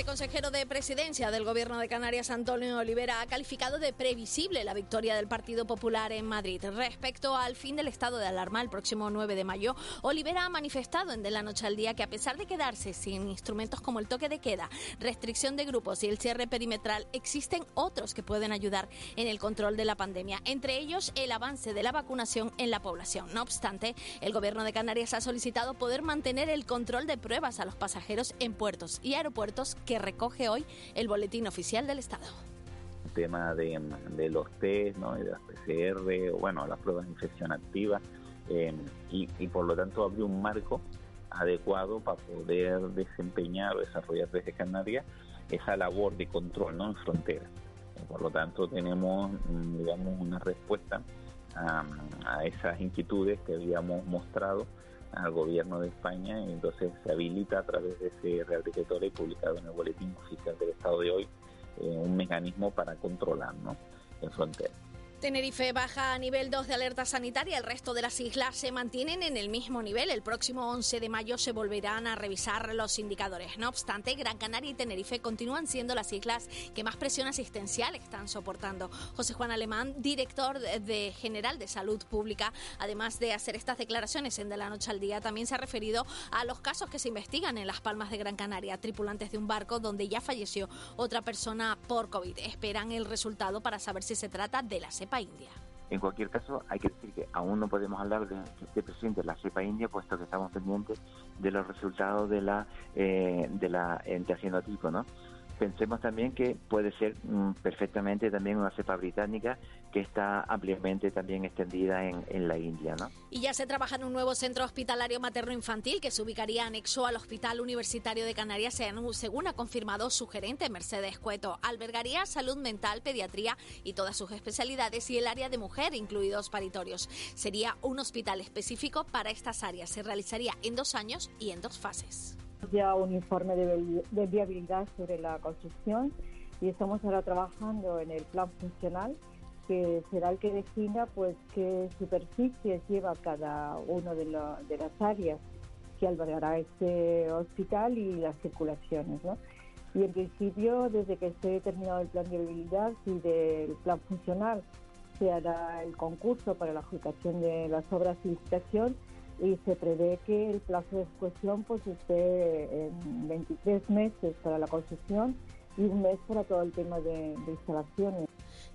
Viceconsejero de presidencia del Gobierno de Canarias, Antonio Olivera, ha calificado de previsible la victoria del Partido Popular en Madrid. Respecto al fin del estado de alarma el próximo 9 de mayo, Olivera ha manifestado en De la Noche al Día que a pesar de quedarse sin instrumentos como el toque de queda, restricción de grupos y el cierre perimetral, existen otros que pueden ayudar en el control de la pandemia, entre ellos el avance de la vacunación en la población. No obstante, el Gobierno de Canarias ha solicitado poder mantener el control de pruebas a los pasajeros en puertos y aeropuertos que recoge hoy el Boletín Oficial del Estado. El tema de, los test, ¿no? de las PCR, bueno, las pruebas de infección activa, eh, y, por lo tanto abrió un marco adecuado para poder desempeñar o desarrollar desde Canarias esa labor de control ¿no? en frontera. Por lo tanto, tenemos, mm, digamos, una respuesta a, a esas inquietudes que habíamos mostrado al gobierno de España y entonces se habilita a través de ese Real Decreto Ley publicado en el Boletín Oficial del Estado de hoy eh, un mecanismo para controlar ¿no? en frontera. Tenerife baja a nivel 2 de alerta sanitaria, el resto de las islas se mantienen en el mismo nivel. El próximo 11 de mayo se volverán a revisar los indicadores. No obstante, Gran Canaria y Tenerife continúan siendo las islas que más presión asistencial están soportando. José Juan Alemán, director de General de Salud Pública, además de hacer estas declaraciones en De la Noche al Día, también se ha referido a los casos que se investigan en Las Palmas de Gran Canaria, tripulantes de un barco donde ya falleció otra persona por COVID. Esperan el resultado para saber si se trata de la cepa En cualquier caso, hay que decir que aún no podemos hablar de que esté presente la cepa india, puesto que estamos pendientes de los resultados de la eh, de la tipo, ¿no? Pensemos también que puede ser mm, perfectamente también una cepa británica que está ampliamente también extendida en, la India. ¿no? Y ya se trabaja en un nuevo centro hospitalario materno-infantil que se ubicaría anexo al Hospital Universitario de Canarias, según ha confirmado su gerente Mercedes Cueto. Albergaría salud mental, pediatría y todas sus especialidades y el área de mujer, incluidos paritorios. Sería un hospital específico para estas áreas. Se realizaría en dos años y en dos fases ya un informe de, viabilidad sobre la construcción y estamos ahora trabajando en el plan funcional que será el que defina pues qué superficies lleva cada uno de, las áreas que albergará este hospital y las circulaciones. Y en principio, desde que esté terminado el plan de viabilidad y del plan funcional, se hará el concurso para la adjudicación de las obras y licitación y se prevé que el plazo de ejecución pues esté en 23 meses para la construcción y un mes para todo el tema de instalaciones.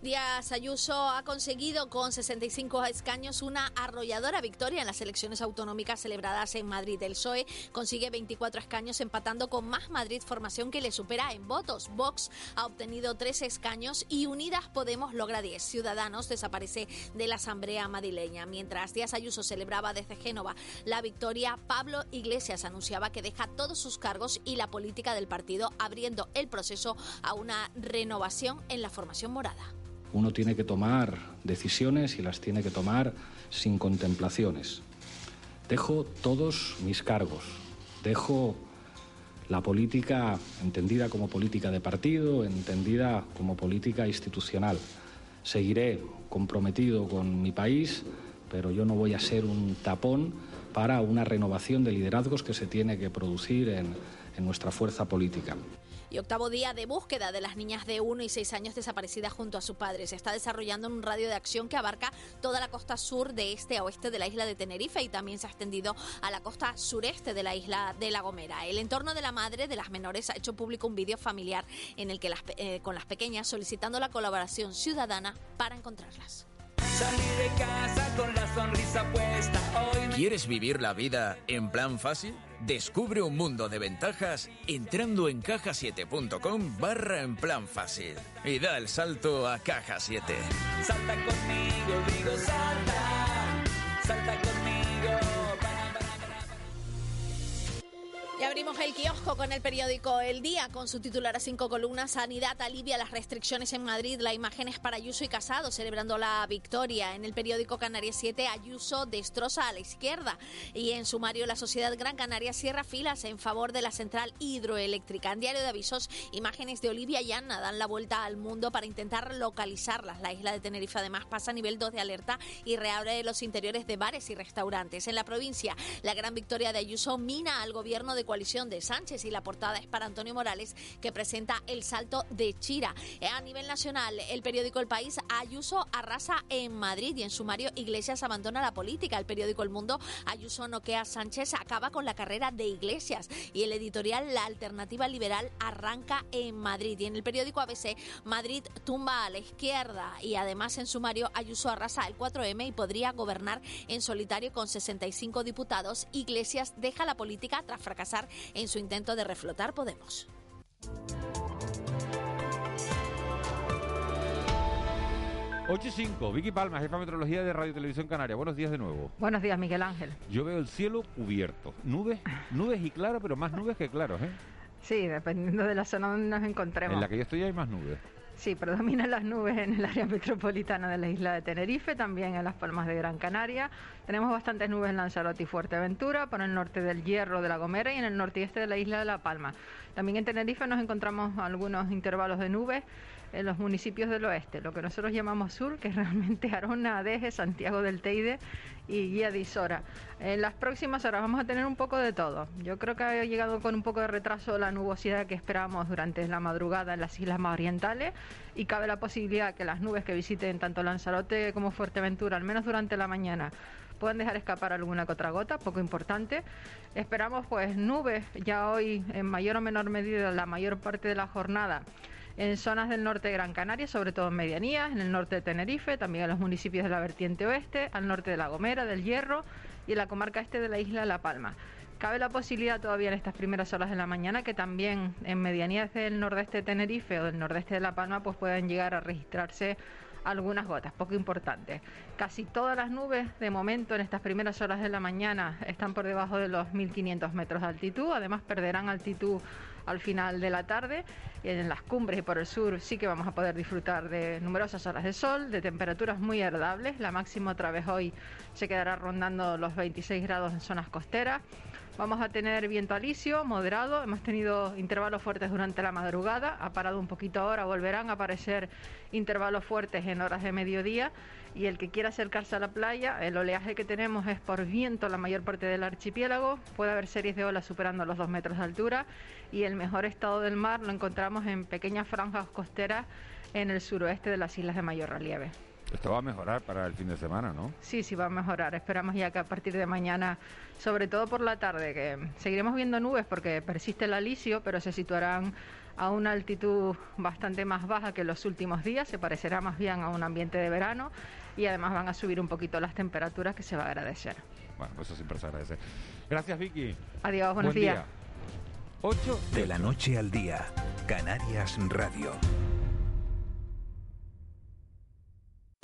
Díaz Ayuso ha conseguido con 65 escaños una arrolladora victoria en las elecciones autonómicas celebradas en Madrid. El PSOE consigue 24 escaños empatando con Más Madrid Formación que le supera en votos. Vox ha obtenido 3 escaños y Unidas Podemos logra 10. Ciudadanos desaparece de la Asamblea madrileña. Mientras Díaz Ayuso celebraba desde Génova la victoria, Pablo Iglesias anunciaba que deja todos sus cargos y la política del partido abriendo el proceso a una renovación en la formación morada. Uno tiene que tomar decisiones y las tiene que tomar sin contemplaciones. Dejo todos mis cargos, dejo la política entendida como política de partido, entendida como política institucional. Seguiré comprometido con mi país, pero yo no voy a ser un tapón para una renovación de liderazgos que se tiene que producir en, en nuestra fuerza política y octavo día de búsqueda de las niñas de 1 y 6 años desaparecidas junto a su padre. Se está desarrollando en un radio de acción que abarca toda la costa sur de este a oeste de la isla de Tenerife y también se ha extendido a la costa sureste de la isla de La Gomera. El entorno de la madre de las menores ha hecho público un vídeo familiar en el que las, eh, con las pequeñas solicitando la colaboración ciudadana para encontrarlas. de casa con la sonrisa puesta. ¿Quieres vivir la vida en plan fácil? Descubre un mundo de ventajas entrando en cajasiete.com barra en plan fácil y da el salto a Caja 7. Salta conmigo, digo salta, salta abrimos el kiosco con el periódico El Día, con su titular a cinco columnas. Sanidad alivia las restricciones en Madrid. La imagen es para Ayuso y Casado, celebrando la victoria. En el periódico Canarias 7, Ayuso destroza a la izquierda. Y en sumario, la sociedad Gran Canaria cierra filas en favor de la central hidroeléctrica. En Diario de Avisos, imágenes de Olivia Anna dan la vuelta al mundo para intentar localizarlas. La isla de Tenerife, además, pasa a nivel 2 de alerta y reabre los interiores de bares y restaurantes. En la provincia, la gran victoria de Ayuso mina al gobierno de coalición de Sánchez y la portada es para Antonio Morales que presenta el salto de Chira. Eh, a nivel nacional, el periódico El País, Ayuso arrasa en Madrid y en sumario Iglesias abandona la política. El periódico El Mundo, Ayuso noquea Sánchez, acaba con la carrera de Iglesias y el editorial La Alternativa Liberal arranca en Madrid. Y en el periódico ABC, Madrid tumba a la izquierda y además en sumario Ayuso arrasa el 4M y podría gobernar en solitario con 65 diputados. Iglesias deja la política tras fracasar en su intento de reflotar Podemos. Ocho y 5, Vicky Palma, jefa de meteorología de Radio Televisión Canaria. Buenos días de nuevo. Buenos días, Miguel Ángel. Yo veo el cielo cubierto. Nubes, nubes y claro, pero más nubes que claros, ¿eh? Sí, dependiendo de la zona donde nos encontremos. En la que yo estoy hay más nubes. Sí, predominan las nubes en el área metropolitana de la isla de Tenerife, también en las Palmas de Gran Canaria. Tenemos bastantes nubes en Lanzarote y Fuerteventura, por el norte del Hierro de la Gomera y en el norte este de la isla de La Palma. También en Tenerife nos encontramos algunos intervalos de nubes en los municipios del oeste, lo que nosotros llamamos sur, que es realmente Arona, Adeje, Santiago del Teide y Guía de Isora. En las próximas horas vamos a tener un poco de todo. Yo creo que ha llegado con un poco de retraso la nubosidad que esperábamos durante la madrugada en las islas más orientales y cabe la posibilidad que las nubes que visiten tanto Lanzarote como Fuerteventura, al menos durante la mañana, puedan dejar escapar alguna que gota, poco importante. Esperamos pues nubes ya hoy en mayor o menor medida la mayor parte de la jornada en zonas del norte de Gran Canaria, sobre todo en medianías, en el norte de Tenerife, también en los municipios de la vertiente oeste, al norte de La Gomera, del Hierro y en la comarca este de la isla de La Palma. Cabe la posibilidad todavía en estas primeras horas de la mañana que también en medianías del nordeste de Tenerife o del nordeste de La Palma pues puedan llegar a registrarse algunas gotas, poco importantes. Casi todas las nubes de momento en estas primeras horas de la mañana están por debajo de los 1500 metros de altitud, además perderán altitud al final de la tarde. En las cumbres y por el sur sí que vamos a poder disfrutar de numerosas horas de sol, de temperaturas muy agradables. La máxima otra vez hoy se quedará rondando los 26 grados en zonas costeras. Vamos a tener viento alisio, moderado. Hemos tenido intervalos fuertes durante la madrugada. Ha parado un poquito ahora. Volverán a aparecer intervalos fuertes en horas de mediodía. Y el que quiera acercarse a la playa, el oleaje que tenemos es por viento la mayor parte del archipiélago. Puede haber series de olas superando los dos metros de altura. Y el mejor estado del mar lo encontramos en pequeñas franjas costeras en el suroeste de las islas de mayor relieve. Esto va a mejorar para el fin de semana, ¿no? Sí, sí, va a mejorar. Esperamos ya que a partir de mañana, sobre todo por la tarde, que seguiremos viendo nubes porque persiste el alisio, pero se situarán a una altitud bastante más baja que los últimos días, se parecerá más bien a un ambiente de verano y además van a subir un poquito las temperaturas que se va a agradecer. Bueno, pues eso siempre se agradece. Gracias, Vicky. Adiós, buenos Buen días. día. 8 De la noche al día, Canarias Radio.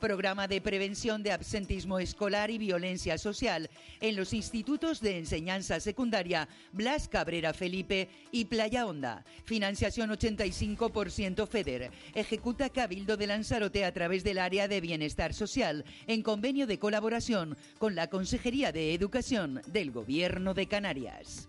Programa de prevención de absentismo escolar y violencia social en los institutos de enseñanza secundaria Blas Cabrera Felipe y Playa Honda. Financiación 85% FEDER. Ejecuta Cabildo de Lanzarote a través del área de bienestar social en convenio de colaboración con la Consejería de Educación del Gobierno de Canarias.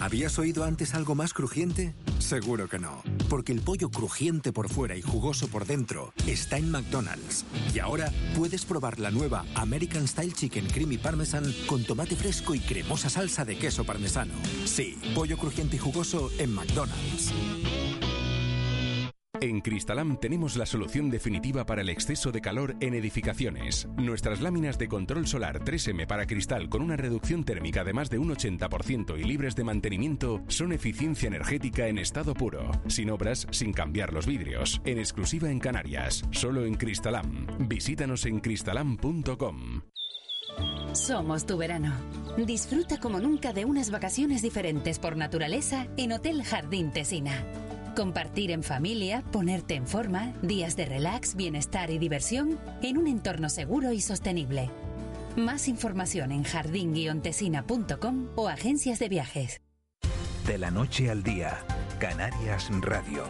¿Habías oído antes algo más crujiente? Seguro que no, porque el pollo crujiente por fuera y jugoso por dentro está en McDonald's. Y ahora puedes probar la nueva American Style Chicken Creamy Parmesan con tomate fresco y cremosa salsa de queso parmesano. Sí, pollo crujiente y jugoso en McDonald's. En Cristalam tenemos la solución definitiva para el exceso de calor en edificaciones. Nuestras láminas de control solar 3M para cristal con una reducción térmica de más de un 80% y libres de mantenimiento son eficiencia energética en estado puro, sin obras, sin cambiar los vidrios, en exclusiva en Canarias, solo en Cristalam. Visítanos en cristalam.com. Somos tu verano. Disfruta como nunca de unas vacaciones diferentes por naturaleza en Hotel Jardín Tesina. Compartir en familia, ponerte en forma, días de relax, bienestar y diversión en un entorno seguro y sostenible. Más información en jardín-tesina.com o agencias de viajes. De la noche al día, Canarias Radio.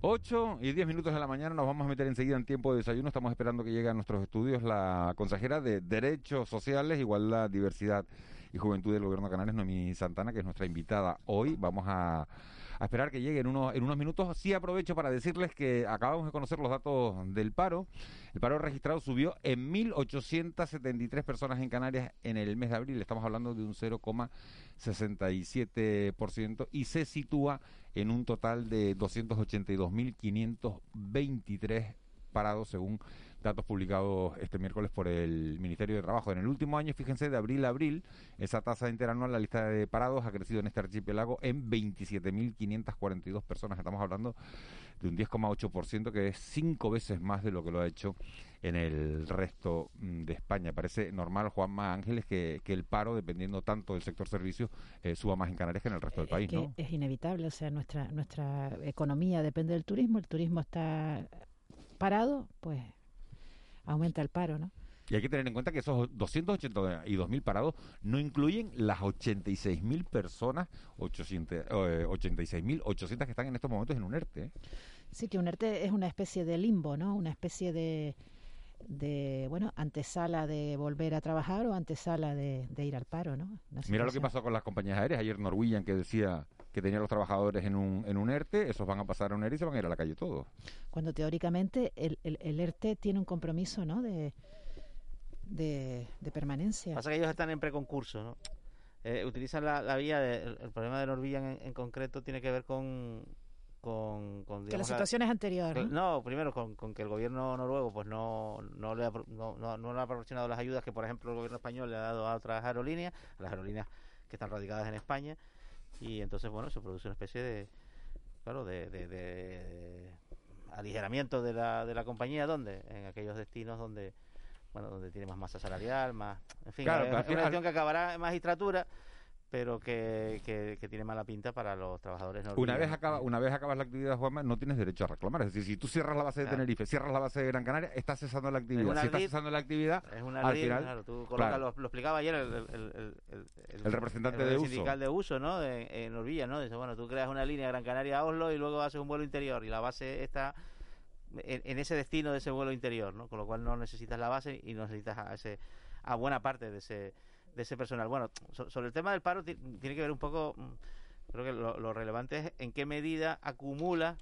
8 y 10 minutos de la mañana nos vamos a meter enseguida en tiempo de desayuno. Estamos esperando que llegue a nuestros estudios la consejera de Derechos Sociales, Igualdad, Diversidad y Juventud del Gobierno de Canarias, Noemí Santana, que es nuestra invitada hoy. Vamos a a esperar que llegue en unos, en unos minutos. Sí aprovecho para decirles que acabamos de conocer los datos del paro. El paro registrado subió en 1.873 personas en Canarias en el mes de abril. Estamos hablando de un 0,67% y se sitúa en un total de 282.523 parados según datos publicados este miércoles por el Ministerio de Trabajo. En el último año, fíjense, de abril a abril, esa tasa interanual, la lista de parados, ha crecido en este archipiélago en 27.542 personas. Estamos hablando de un 10,8%, que es cinco veces más de lo que lo ha hecho en el resto mm, de España. Parece normal, Juanma Ángeles, que, que el paro, dependiendo tanto del sector servicios, eh, suba más en Canarias que en el resto del país, ¿no? Es inevitable, o sea, nuestra, nuestra economía depende del turismo, el turismo está parado, pues aumenta el paro, ¿no? Y hay que tener en cuenta que esos 282.000 parados no incluyen las 86.000 personas, 86.800 eh, que están en estos momentos en un ERTE. ¿eh? Sí, que un ERTE es una especie de limbo, ¿no? Una especie de, de bueno, antesala de volver a trabajar o antesala de, ir al paro, ¿no? Mira lo que pasó con las compañías aéreas. Ayer Norwegian que decía que tenía los trabajadores en un, en un ERTE, esos van a pasar a un ERTE y se van a ir a la calle todos. Cuando teóricamente el, el, ERTE tiene un compromiso, ¿no? De, de, permanencia. Pasa que ellos están en preconcurso, ¿no? Eh, utilizan la, la vía, el, problema de Norwegian en, concreto tiene que ver con, con, con que las situaciones anteriores ¿no? primero con, con, que el gobierno noruego pues no no le ha, no, no, no, le ha proporcionado las ayudas que por ejemplo el gobierno español le ha dado a otras aerolíneas a las aerolíneas que están radicadas en España y entonces bueno se produce una especie de claro de, de, aligeramiento de la, de la compañía donde en aquellos destinos donde bueno donde tiene más masa salarial más en fin claro, es una cuestión que acabará en magistratura pero que, que, tiene mala pinta para los trabajadores Una vez acaba, una vez acabas la actividad, Juanma, no tienes derecho a reclamar. Es decir, si tú cierras la base de Tenerife, cierras la base de Gran Canaria, estás cesando la actividad. Si estás cesando la actividad, es una al final, claro, tú colocas, Lo, explicaba ayer el, el, el, representante de sindical de uso, ¿no? en Orvilla, ¿no? Dice, bueno, tú creas una línea Gran Canaria a Oslo y luego haces un vuelo interior y la base está en, en, ese destino de ese vuelo interior, ¿no? Con lo cual no necesitas la base y no necesitas a, ese, a buena parte de ese de ese personal. Bueno, sobre el tema del paro tiene que ver un poco, mm, creo que lo, relevante es en qué medida acumula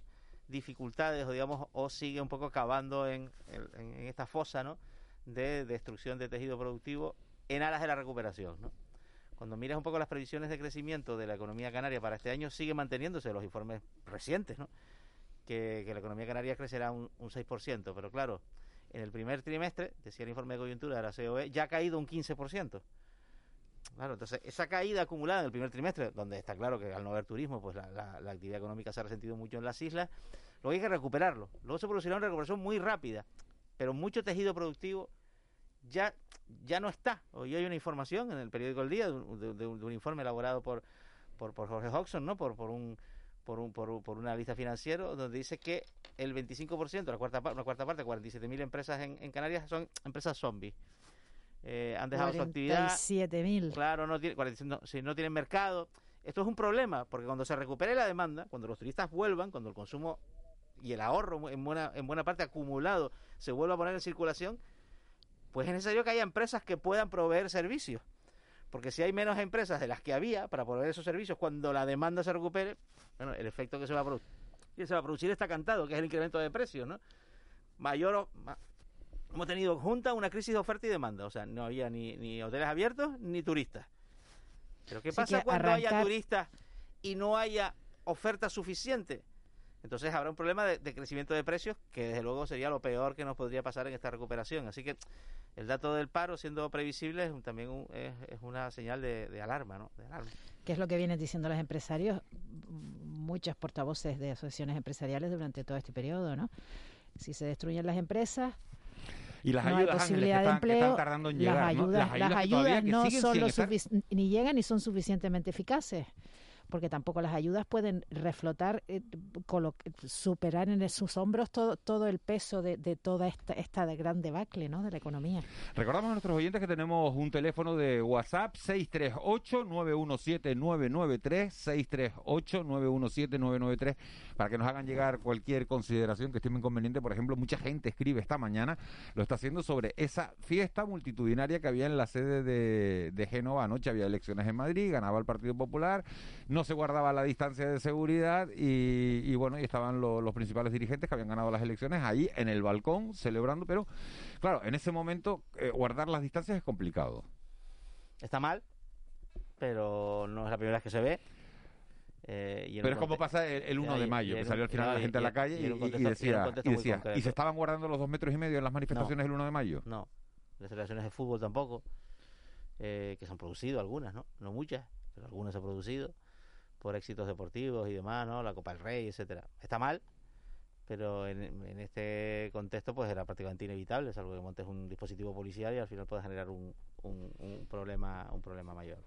dificultades o digamos o sigue un poco cavando en, en, esta fosa ¿no? de destrucción de tejido productivo en aras de la recuperación. ¿no? Cuando miras un poco las previsiones de crecimiento de la economía canaria para este año, sigue manteniéndose los informes recientes, ¿no? que, la economía canaria crecerá un, un 6%, pero claro, en el primer trimestre, decía el informe de coyuntura de la COE, ya ha caído un 15%. Claro, entonces esa caída acumulada en el primer trimestre, donde está claro que al no haber turismo, pues la, actividad económica se ha resentido mucho en las islas, luego hay que recuperarlo. Luego se producirá una recuperación muy rápida, pero mucho tejido productivo ya, ya no está. Hoy hay una información en el periódico El Día de, un informe elaborado por, por, por Jorge Hodgson, ¿no? por, por un por, un, por, por una lista financiero donde dice que el 25%, la cuarta, una cuarta parte, 47.000 empresas en, en Canarias son empresas zombies. Eh, han dejado su actividad. mil. Claro, no, tiene, si no tienen mercado. Esto es un problema, porque cuando se recupere la demanda, cuando los turistas vuelvan, cuando el consumo y el ahorro en buena, en buena parte acumulado se vuelva a poner en circulación, pues es necesario que haya empresas que puedan proveer servicios. Porque si hay menos empresas de las que había para proveer esos servicios, cuando la demanda se recupere, bueno, el efecto que se va a producir, que se va a producir está cantado, que es el incremento de precios, ¿no? Mayor, hemos tenido junta una crisis de oferta y demanda, o sea, no había ni, ni hoteles abiertos ni turistas. Pero ¿qué Así pasa cuando haya turistas y no haya oferta suficiente? Entonces habrá un problema de, de crecimiento de precios que desde luego sería lo peor que nos podría pasar en esta recuperación. Así que el dato del paro siendo previsible es un- también un- es, es una señal de, de alarma, ¿no? De alarma. que es lo que vienen diciendo los empresarios, muchas portavoces de asociaciones empresariales durante todo este periodo, ¿no? Si se destruyen las empresas, Y las no hay ayudas, Ángeles, que posibilidad de están, que empleo, están tardando en llegar, las ¿no? ayudas, las que todavía ayudas que no son lo estar- ni llegan ni son suficientemente eficaces porque tampoco las ayudas pueden reflotar, eh, superar en sus hombros todo, todo el peso de, toda esta, esta gran debacle ¿no? de la economía. Recordamos a nuestros oyentes que tenemos un teléfono de WhatsApp 638-917-993, 638-917-993, para que nos hagan llegar cualquier consideración que estime inconveniente. Por ejemplo, mucha gente escribe esta mañana, lo está haciendo sobre esa fiesta multitudinaria que había en la sede de, de Génova. Anoche había elecciones en Madrid, ganaba el Partido Popular, no se guardaba la distancia de seguridad y, y bueno, y estaban lo- los principales dirigentes que habían ganado las elecciones ahí en el balcón celebrando, pero claro, en ese momento eh, guardar las distancias es complicado. Está mal, pero no es la primera vez que se ve. Eh, y Pero es como pasa el, el 1 y- de mayo, que salió al final no, la gente a la calle y decía, y, muy decía, concreto. ¿y se estaban guardando los dos metros y medio en las manifestaciones del 1 de mayo? No, las celebraciones de fútbol tampoco, eh, que se han producido algunas, ¿no? No muchas, pero algunas se han producido por éxitos deportivos y demás, ¿no? La Copa del Rey, etcétera. Está mal, pero en, en este contexto pues era prácticamente inevitable, salvo que montes un dispositivo policial y al final puede generar un, un, problema un problema mayor.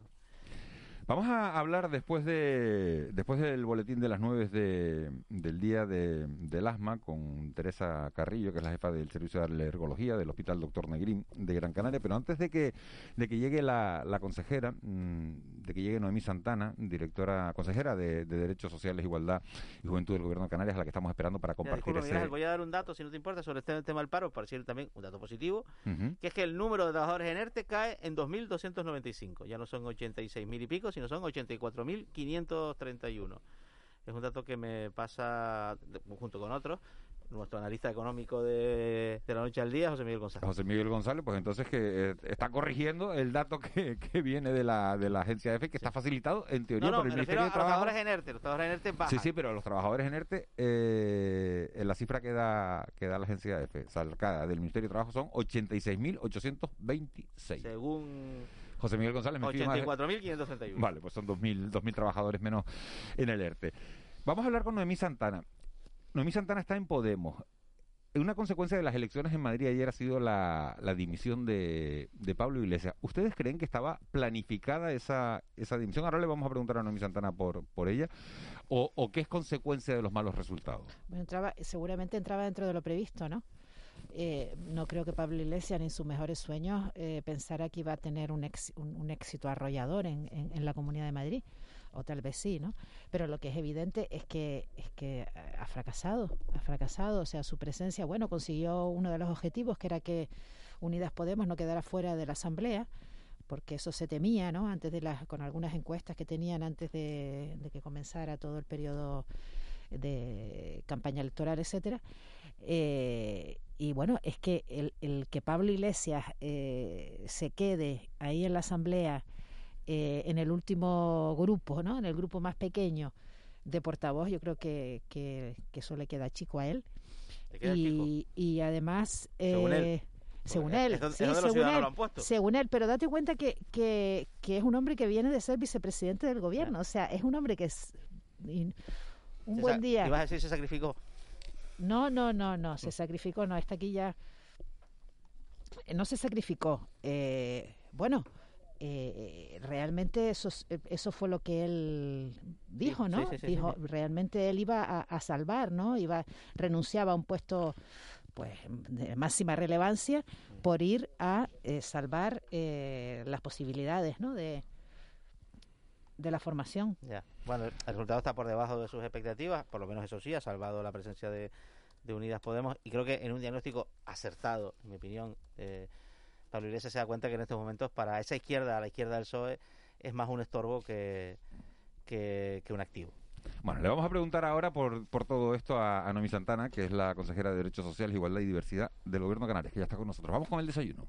Vamos a hablar después de después del boletín de las 9 de, del día de, del asma con Teresa Carrillo, que es la jefa del servicio de alergología del Hospital Doctor Negrín de Gran Canaria. Pero antes de que de que llegue la, la consejera, mm, de que llegue Noemí Santana, directora consejera de, de Derechos Sociales, Igualdad y Juventud del Gobierno de Canarias, a la que estamos esperando para compartir ese. Voy a dar un dato, si no te importa, sobre este tema del paro, para decir también un dato positivo, que es que el número de trabajadores en ERTE cae en 2.295. Ya no son 86.000 y pico, sino son 84.531. Es un dato que me pasa junto con otros. Nuestro analista económico de, de la noche al día, José Miguel González. José Miguel González, pues entonces que eh, está corrigiendo el dato que, que viene de la, de la agencia EFE, que está facilitado en teoría No, no, por el me Ministerio a de los Trabajo. trabajadores en ERTE. Los trabajadores en ERTE bajan. Sí, sí, pero los trabajadores en ERTE, eh, en la cifra que da, que da la agencia EFE, sacada del Ministerio de Trabajo, son 86.826. Según José Miguel González me pide más- 84.531. Vale, pues son 2.000, 2.000 trabajadores menos en el ERTE. Vamos a hablar con Noemí Santana. Noemí Santana está en Podemos. Una consecuencia de las elecciones en Madrid ayer ha sido la, dimisión de, de Pablo Iglesias. ¿Ustedes creen que estaba planificada esa, esa dimisión? Ahora le vamos a preguntar a Noemí Santana por, por ella. ¿O, ¿O qué es consecuencia de los malos resultados? Bueno, entraba, seguramente entraba dentro de lo previsto, ¿no? Eh, no creo que Pablo Iglesias ni en sus mejores sueños eh, pensara que iba a tener un, un éxito arrollador en, en- en la Comunidad de Madrid, o tal vez sí, ¿no? Pero lo que es evidente es que es que ha fracasado, ha fracasado, o sea, su presencia, bueno, consiguió uno de los objetivos que era que Unidas Podemos no quedara fuera de la Asamblea, porque eso se temía, ¿no? Antes de las, con algunas encuestas que tenían antes de, de que comenzara todo el periodo de campaña electoral, etcétera. Eh, y bueno, es que el, el que Pablo Iglesias eh, se quede ahí en la asamblea, eh, en el último grupo, ¿no? En el grupo más pequeño de portavoz, yo creo que, que, que eso le queda chico a él. Le queda y, y además, Según él. eh, según él, donde- sí, según él, lo han puesto. según él, pero date cuenta que, que, que es un hombre que viene de ser vicepresidente del gobierno, o sea, es un hombre que es y un Se buen día. Ibas a decir se sacrificó. No, no, no, no, se sacrificó, no, está aquí ya. No se sacrificó. Eh, bueno, eh, realmente eso, es- eh, eso fue lo que él dijo, ¿no? sí, sí, sí, dijo, realmente él iba a, a salvar, ¿no? Iba, renunciaba a un puesto pues de máxima relevancia por ir a eh, salvar eh, las posibilidades, ¿no? De, de la formación. Ya. Bueno, el resultado está por debajo de sus expectativas, por lo menos eso sí, ha salvado la presencia de, de Unidas Podemos y creo que en un diagnóstico acertado, en mi opinión, eh, Pablo Iglesias se da cuenta que en estos momentos para esa izquierda, a la izquierda del PSOE, es más un estorbo que, que, un activo. Bueno, le vamos a preguntar ahora por, por todo esto a, a Nomi Santana, que es la consejera de Derechos Sociales, Igualdad y Diversidad del Gobierno de Canarias, que ya está con nosotros. Vamos con el desayuno.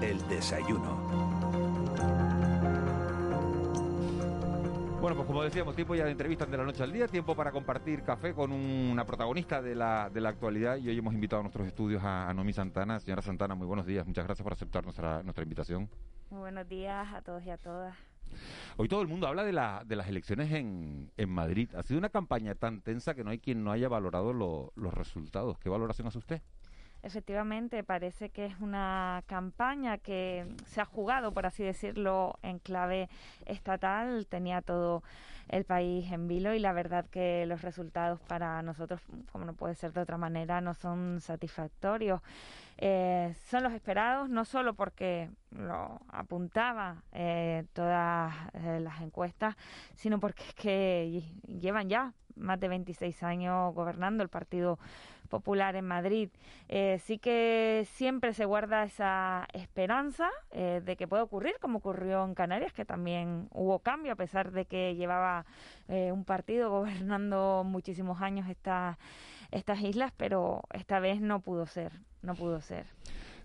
El desayuno. Bueno, pues como decíamos, tiempo ya de entrevistas de la noche al día, tiempo para compartir café con una protagonista de la, de la actualidad y hoy hemos invitado a nuestros estudios a, Nomi Santana. Señora Santana, muy buenos días, muchas gracias por aceptar nuestra, nuestra invitación. Muy buenos días a todos y a todas. Hoy todo el mundo habla de, la, de las elecciones en, en Madrid. Ha sido una campaña tan tensa que no hay quien no haya valorado los resultados. ¿Qué valoración hace usted? Efectivamente, parece que es una campaña que se ha jugado, por así decirlo, en clave estatal. Tenía todo el país en vilo y la verdad que los resultados para nosotros, como no puede ser de otra manera, no son satisfactorios. Eh, son los esperados, no solo porque lo apuntaba eh, todas eh, las encuestas, sino porque es que llevan ya más de 26 años gobernando el Partido Popular en Madrid. Eh, sí que siempre se guarda esa esperanza eh, de que pueda ocurrir, como ocurrió en Canarias, que también hubo cambio, a pesar de que llevaba eh, un partido gobernando muchísimos años esta, estas islas, pero esta vez no pudo ser, no pudo ser.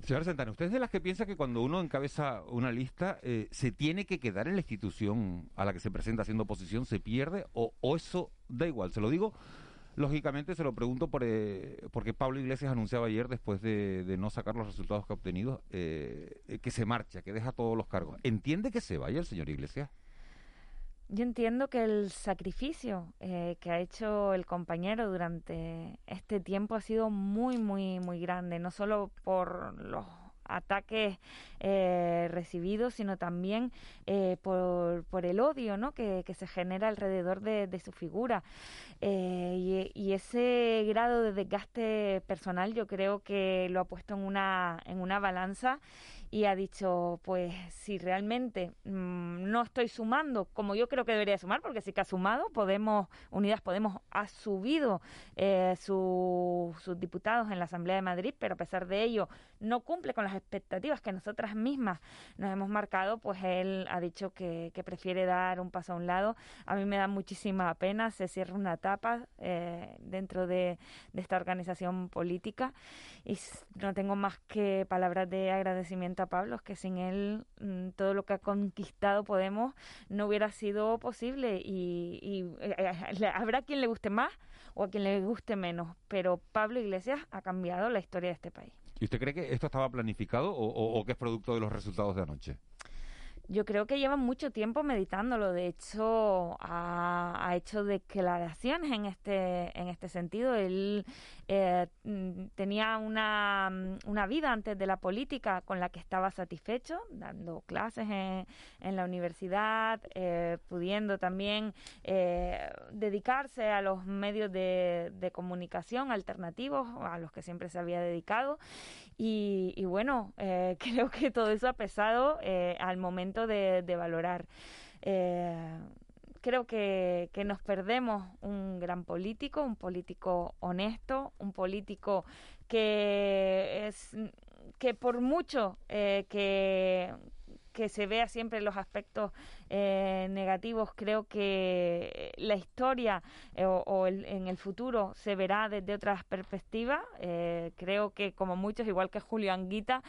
Señora Santana, ¿usted es de las que piensa que cuando uno encabeza una lista se tiene que quedar en la institución a la que se presenta haciendo oposición, se pierde o, o eso da igual? Se lo digo Lógicamente se lo pregunto por, eh, porque Pablo Iglesias anunciaba ayer, después de, no sacar los resultados que ha obtenido, eh, que se marcha, que deja todos los cargos. ¿Entiende que se vaya el señor Iglesias? Yo entiendo que el sacrificio eh, que ha hecho el compañero durante este tiempo ha sido muy, muy, muy grande, no solo por los ataques eh, recibidos, sino también eh, por, por, el odio ¿no? que, se genera alrededor de, su figura. Eh, y, ese grado de desgaste personal yo creo que lo ha puesto en una, en una balanza y ha dicho, pues si realmente mm, no estoy sumando como yo creo que debería sumar, porque sí que ha sumado, Podemos, Unidas Podemos ha subido eh, sus diputados en la Asamblea de Madrid, pero a pesar de ello no cumple con las expectativas que nosotras mismas nos hemos marcado, pues él ha dicho que, prefiere dar un paso a un lado. A mí me da muchísima pena, se cierra una etapa eh, dentro de, de esta organización política y no tengo más que palabras de agradecimiento a Pablo, es que sin él mm, todo lo que ha conquistado Podemos no hubiera sido posible y, eh, eh, habrá quien le guste más o a quien le guste menos, pero Pablo Iglesias ha cambiado la historia de este país. ¿Y usted cree que esto estaba planificado o que es producto de los resultados de anoche? Yo creo que lleva mucho tiempo meditándolo. De hecho, ha, hecho declaraciones en este, en este sentido. Él eh, mm, tenía una, mm, una, vida antes de la política con la que estaba satisfecho, dando clases en, en la universidad, eh, pudiendo también eh, dedicarse a los medios de, de comunicación alternativos a los que siempre se había dedicado. Y, bueno, creo que todo eso ha pesado al momento de, valorar. Eh, creo que, que, nos perdemos un gran político, un político honesto, un político que es que por mucho eh, que, que se vea siempre los aspectos eh, negativos, creo que la historia eh, o, en el futuro se verá desde otras perspectivas. Eh, creo que como muchos, igual que Julio Anguita,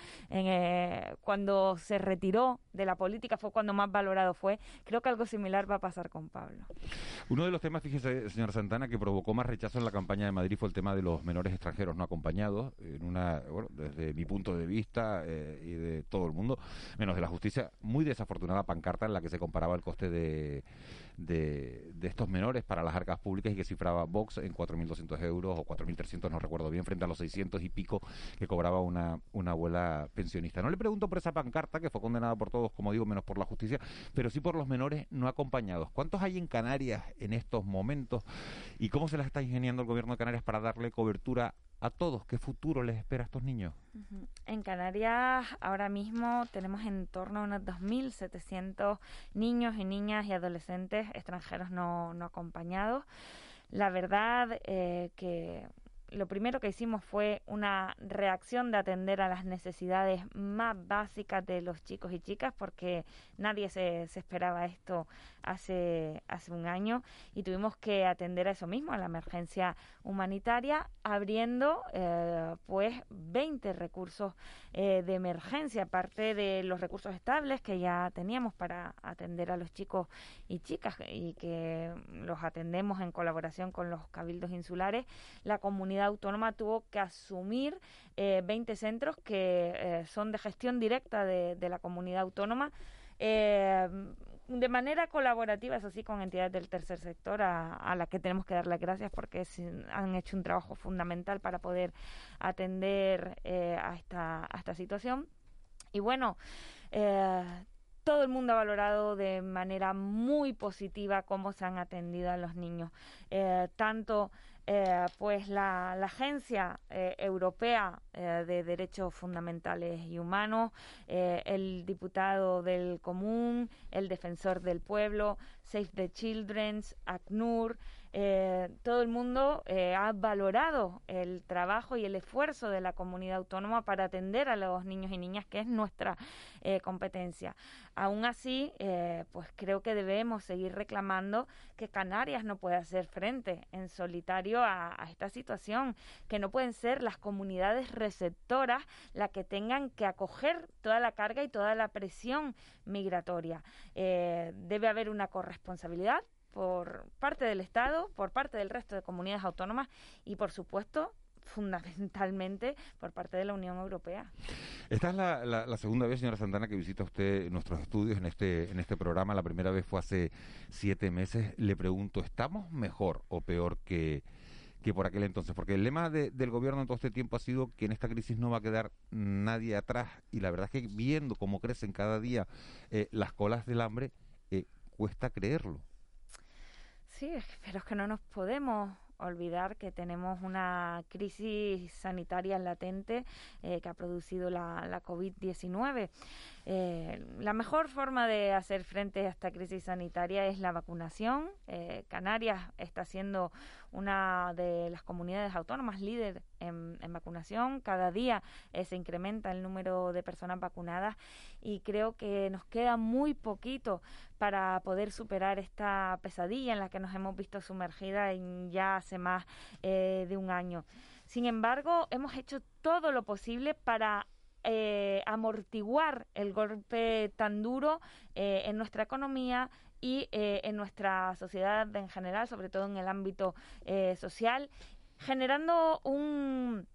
cuando se retiró de la política fue cuando más valorado fue. Creo que algo similar va a pasar con Pablo. Uno de los temas, fíjese, señora Santana, que provocó más rechazo en la campaña de Madrid fue el tema de los menores extranjeros no acompañados. En una, desde mi punto de vista y de todo el mundo, menos de la justicia, muy desafortunada pancarta en la que se comparaba el coste de, de, estos menores para las arcas públicas y que cifraba Vox en 4.200 euros o 4.300, no recuerdo bien, frente a los 600 y pico que cobraba una, una abuela pensionista. No le pregunto por esa pancarta, que fue condenada por todos, como digo, menos por la justicia, pero sí por los menores no acompañados. ¿Cuántos hay en Canarias en estos momentos y cómo se las está ingeniando el gobierno de Canarias para darle cobertura a todos? ¿Qué futuro les espera a estos niños? En Canarias ahora mismo tenemos en torno a unos 2.700 niños y niñas y adolescentes extranjeros no, no acompañados. La verdad eh, que lo primero que hicimos fue una reacción de atender a las necesidades más básicas de los chicos y chicas, porque nadie se, esperaba esto hace, hace un año y tuvimos que atender a eso mismo, a la emergencia humanitaria, abriendo eh, pues 20 recursos eh, de emergencia, aparte de los recursos estables que ya teníamos para atender a los chicos y chicas y que los atendemos en colaboración con los cabildos insulares, la comunidad autónoma tuvo que asumir eh, 20 centros que eh, son de gestión directa de, la comunidad autónoma. Eh, de manera colaborativa, eso sí, con entidades del tercer sector a, a las que tenemos que dar las gracias porque han hecho un trabajo fundamental para poder atender eh, a, esta, esta situación. Y bueno, todo el mundo ha valorado de manera muy positiva cómo se han atendido a los niños, tanto eh, pues la, Agencia eh, Europea eh, de Derechos Fundamentales y Humanos, el diputado del Común, el defensor del pueblo, Save the Children, ACNUR, eh, todo el mundo eh, ha valorado el trabajo y el esfuerzo de la comunidad autónoma para atender a los niños y niñas, que es nuestra eh, competencia. Aún así, pues creo que debemos seguir reclamando que Canarias no puede hacer frente en solitario a, a esta situación, que no pueden ser las comunidades receptoras las que tengan que acoger toda la carga y toda la presión migratoria. Debe haber una corresponsabilidad por parte del Estado, por parte del resto de comunidades autónomas y, por supuesto, fundamentalmente por parte de la Unión Europea. Esta es la, la, segunda vez, señora Santana, que visita usted nuestros estudios en este, en este programa. La primera vez fue hace siete meses. Le pregunto, ¿estamos mejor o peor que, que por aquel entonces? Porque el lema de, del gobierno en todo este tiempo ha sido que en esta crisis no va a quedar nadie atrás. Y la verdad es que viendo cómo crecen cada día eh, las colas del hambre, eh, cuesta creerlo. Sí, pero es que no nos podemos olvidar que tenemos una crisis sanitaria latente eh, que ha producido la, la COVID-19. Eh, la mejor forma de hacer frente a esta crisis sanitaria es la vacunación. Eh, Canarias está siendo una de las comunidades autónomas líder en, vacunación. Cada día eh, se incrementa el número de personas vacunadas y creo que nos queda muy poquito para poder superar esta pesadilla en la que nos hemos visto sumergida en ya hace más eh, de un año. Sin embargo, hemos hecho todo lo posible para eh, amortiguar el golpe tan duro en nuestra economía y eh, en nuestra sociedad en general, sobre todo en el ámbito eh, social, generando un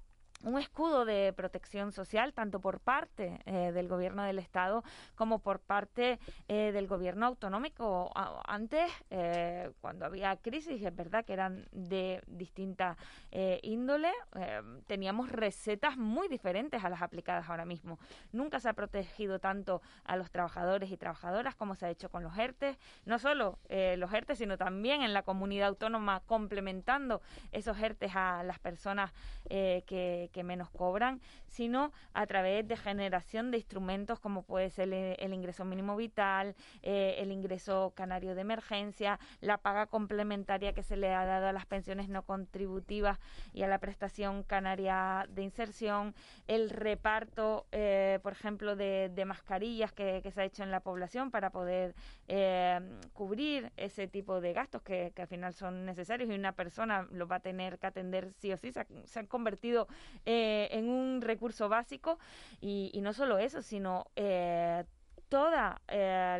un escudo de protección social tanto por parte eh, del gobierno del estado como por parte eh, del gobierno autonómico. Antes eh, cuando había crisis es verdad que eran de distinta índole eh, teníamos recetas muy diferentes a las aplicadas ahora mismo. Nunca se ha protegido tanto a los trabajadores y trabajadoras como se ha hecho con los ERTE no solo los ERTE sino también en la comunidad autónoma complementando esos ERTE a las personas que que menos cobran, sino a través de generación de instrumentos como puede ser el, ingreso mínimo vital, eh, el ingreso canario de emergencia, la paga complementaria que se le ha dado a las pensiones no contributivas y a la prestación canaria de inserción, el reparto, eh, por ejemplo, de, mascarillas que, se ha hecho en la población para poder eh, cubrir ese tipo de gastos que, al final son necesarios y una persona lo va a tener que atender sí o sí. Se, ha, se han convertido eh, en un recurso básico y, y, no solo eso, sino eh, toda eh,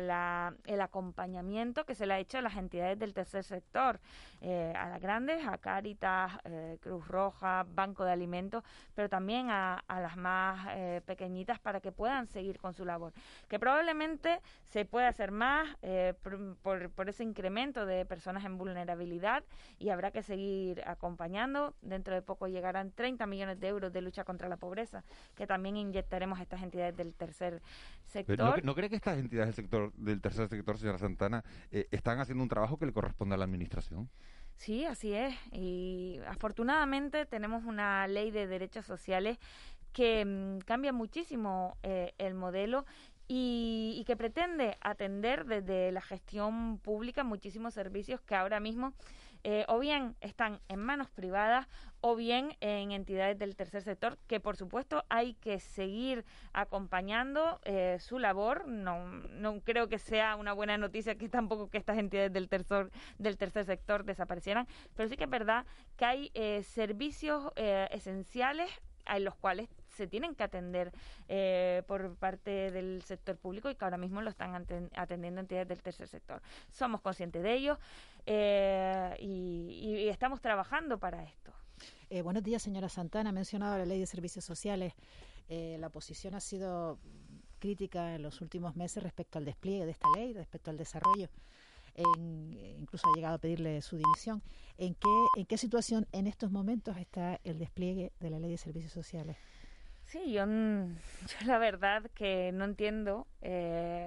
el acompañamiento que se le ha hecho a las entidades del tercer sector, eh, a las grandes, a Cáritas, eh, Cruz Roja, Banco de Alimentos, pero también a, a las más eh, pequeñitas para que puedan seguir con su labor. Que probablemente se pueda hacer más eh, por, por, por, ese incremento de personas en vulnerabilidad y habrá que seguir acompañando. Dentro de poco llegarán 30 millones de euros de lucha contra la pobreza, que también inyectaremos a estas entidades del tercer sector. Pero no, no cree que estas entidades del sector del tercer sector, señora Santana, eh, están haciendo un trabajo que le corresponde a la administración? Sí, así es. Y afortunadamente tenemos una ley de derechos sociales que mmm, cambia muchísimo eh, el modelo y, y, que pretende atender desde la gestión pública muchísimos servicios que ahora mismo eh, o bien están en manos privadas o bien en entidades del tercer sector, que por supuesto hay que seguir acompañando eh, su labor. No, no creo que sea una buena noticia que tampoco que estas entidades del tercer, del tercer sector desaparecieran, pero sí que es verdad que hay eh, servicios esenciales en los cuales se tienen que atender eh, por parte del sector público y que ahora mismo lo están atendiendo entidades del tercer sector. Somos conscientes de ello eh, y, estamos trabajando para esto. Eh, buenos días, señora Santana. Ha mencionado la ley de servicios sociales. la oposición ha sido crítica en los últimos meses respecto al despliegue de esta ley, respecto al desarrollo. incluso ha llegado a pedirle su dimisión. ¿En qué, ¿En qué situación en estos momentos está el despliegue de la ley de servicios sociales? Sí, yo, yo la verdad que no entiendo eh,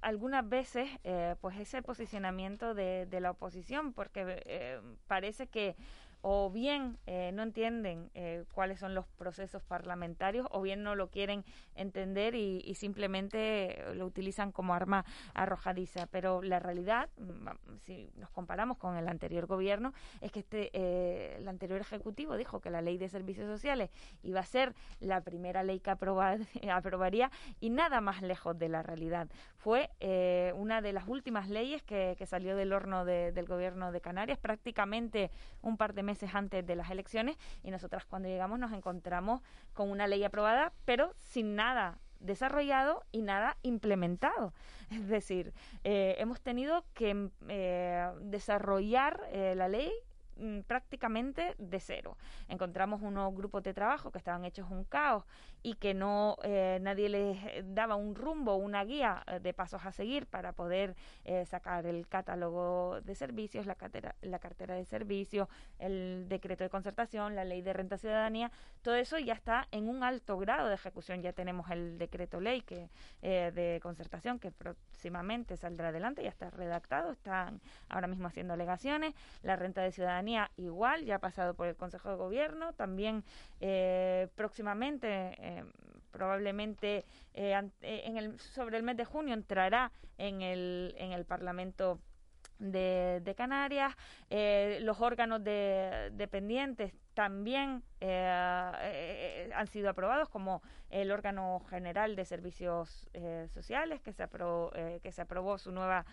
algunas veces eh, pues ese posicionamiento de, la oposición porque eh, parece que o bien eh, no entienden eh, cuáles son los procesos parlamentarios o bien no lo quieren entender y, simplemente lo utilizan como arma arrojadiza. Pero la realidad, mm, si nos comparamos con el anterior gobierno, es que este, eh, el anterior ejecutivo dijo que la ley de servicios sociales iba a ser la primera ley que aprobaría y nada más lejos de la realidad. Fue una de las últimas leyes que, salió del horno del gobierno de Canarias, prácticamente un par de meses antes de las elecciones y nosotras cuando llegamos nos encontramos con una ley aprobada, pero sin nada desarrollado y nada implementado. Es decir, eh, hemos tenido que eh, desarrollar eh, la ley Mm, prácticamente de cero. Encontramos unos grupos de trabajo que estaban hechos un caos y que no eh, nadie les daba un rumbo, una guía eh, de pasos a seguir para poder eh, sacar el catálogo de servicios, la cartera, la cartera de servicios, el decreto de concertación, la ley de renta ciudadanía. Todo eso ya está en un alto grado de ejecución. Ya tenemos el decreto ley que de concertación que próximamente saldrá adelante, ya está redactado, están ahora mismo haciendo alegaciones. La renta de ciudadanía igual, ya ha pasado por el Consejo de Gobierno, también eh, próximamente, eh, probablemente eh, en el, sobre el mes de junio entrará en el, en el Parlamento de, Canarias, los órganos de, dependientes también eh, eh, han sido aprobados como el órgano general de servicios eh, sociales que se aprobó, que se aprobó su nueva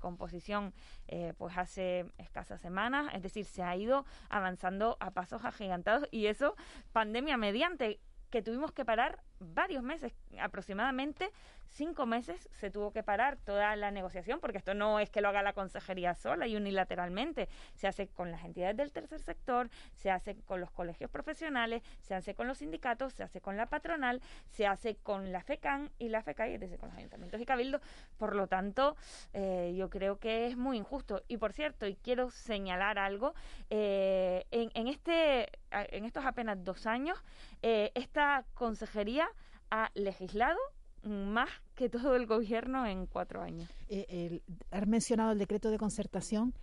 composición pues hace escasas semanas. Es decir se ha ido avanzando a pasos agigantados y eso pandemia mediante que tuvimos que parar varios meses, aproximadamente cinco meses se tuvo que parar toda la negociación, porque esto no es que lo haga la consejería sola y unilateralmente, se hace con las entidades del tercer sector, se hace con los colegios profesionales, se hace con los sindicatos, se hace con la patronal, se hace con la FECAN y la FECAI, es decir, con los ayuntamientos y cabildos. Por lo tanto, eh, yo creo que es muy injusto. Y por cierto, y quiero señalar algo, eh, en, en, este, en estos apenas dos años, eh, esta consejería ha legislado más que todo el gobierno en cuatro años. Eh, has mencionado el decreto de concertación.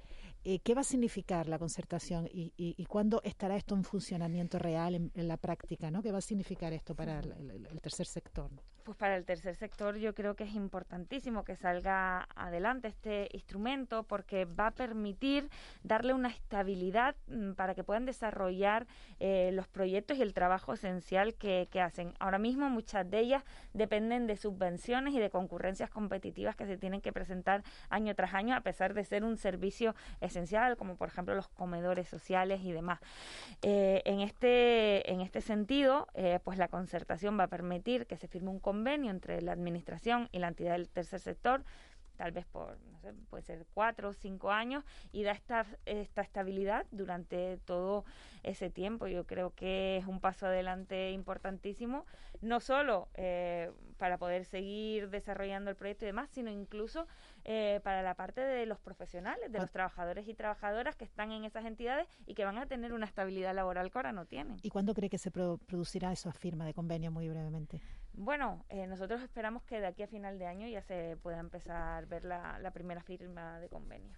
Eh, ¿Qué va a significar la concertación y, cuándo estará esto en funcionamiento real, en, la práctica? ¿no? ¿Qué va a significar esto para el, tercer sector? Pues para el tercer sector yo creo que es importantísimo que salga adelante este instrumento porque va a permitir darle una estabilidad mm, para que puedan desarrollar eh, los proyectos y el trabajo esencial que, hacen. Ahora mismo muchas de ellas dependen de subvenciones y de concurrencias competitivas que se tienen que presentar año tras año a pesar de ser un servicio esencial como por ejemplo los comedores sociales y demás. Eh, en, este, en este sentido, eh, pues la concertación va a permitir que se firme un entre la Administración y la entidad del tercer sector tal vez por, no sé, puede ser cuatro o cinco años, y da esta, esta estabilidad durante todo ese tiempo. Yo creo que es un paso adelante importantísimo, no solo eh, para poder seguir desarrollando el proyecto y demás, sino incluso eh, para la parte de los profesionales, de los trabajadores y trabajadoras que están en esas entidades y que van a tener una estabilidad laboral que ahora no tienen. ¿Y cuándo cree que se producirá esa firma de convenio muy brevemente? Bueno, eh, nosotros esperamos que de aquí a final de año ya se pueda empezar a ver la, primera firma de convenio.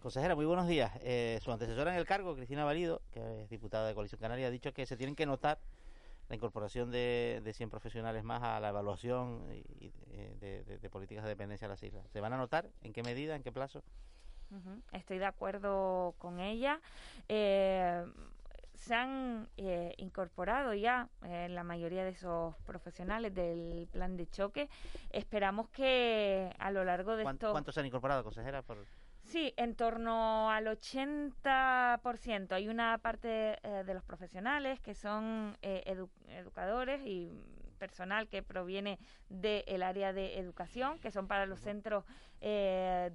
Consejera, muy buenos días. Eh, su antecesora en el cargo, Cristina Valido, que es diputada de Coalición Canaria, ha dicho que se tienen que notar la incorporación de, de 100 profesionales más a la evaluación de, políticas de dependencia de las islas. ¿Se van a notar? ¿En qué medida? ¿En qué plazo? Estoy de acuerdo con ella. Eh, se han eh, incorporado ya eh, la mayoría de esos profesionales del plan de choque. Esperamos que a lo largo de ¿Cuánto- esto... ¿Cuántos se han incorporado, consejera? Por... Sí, en torno al 80%. Hay una parte eh, de los profesionales que son eh, edu- educadores y personal que proviene del área de educación, que son para los centros eh,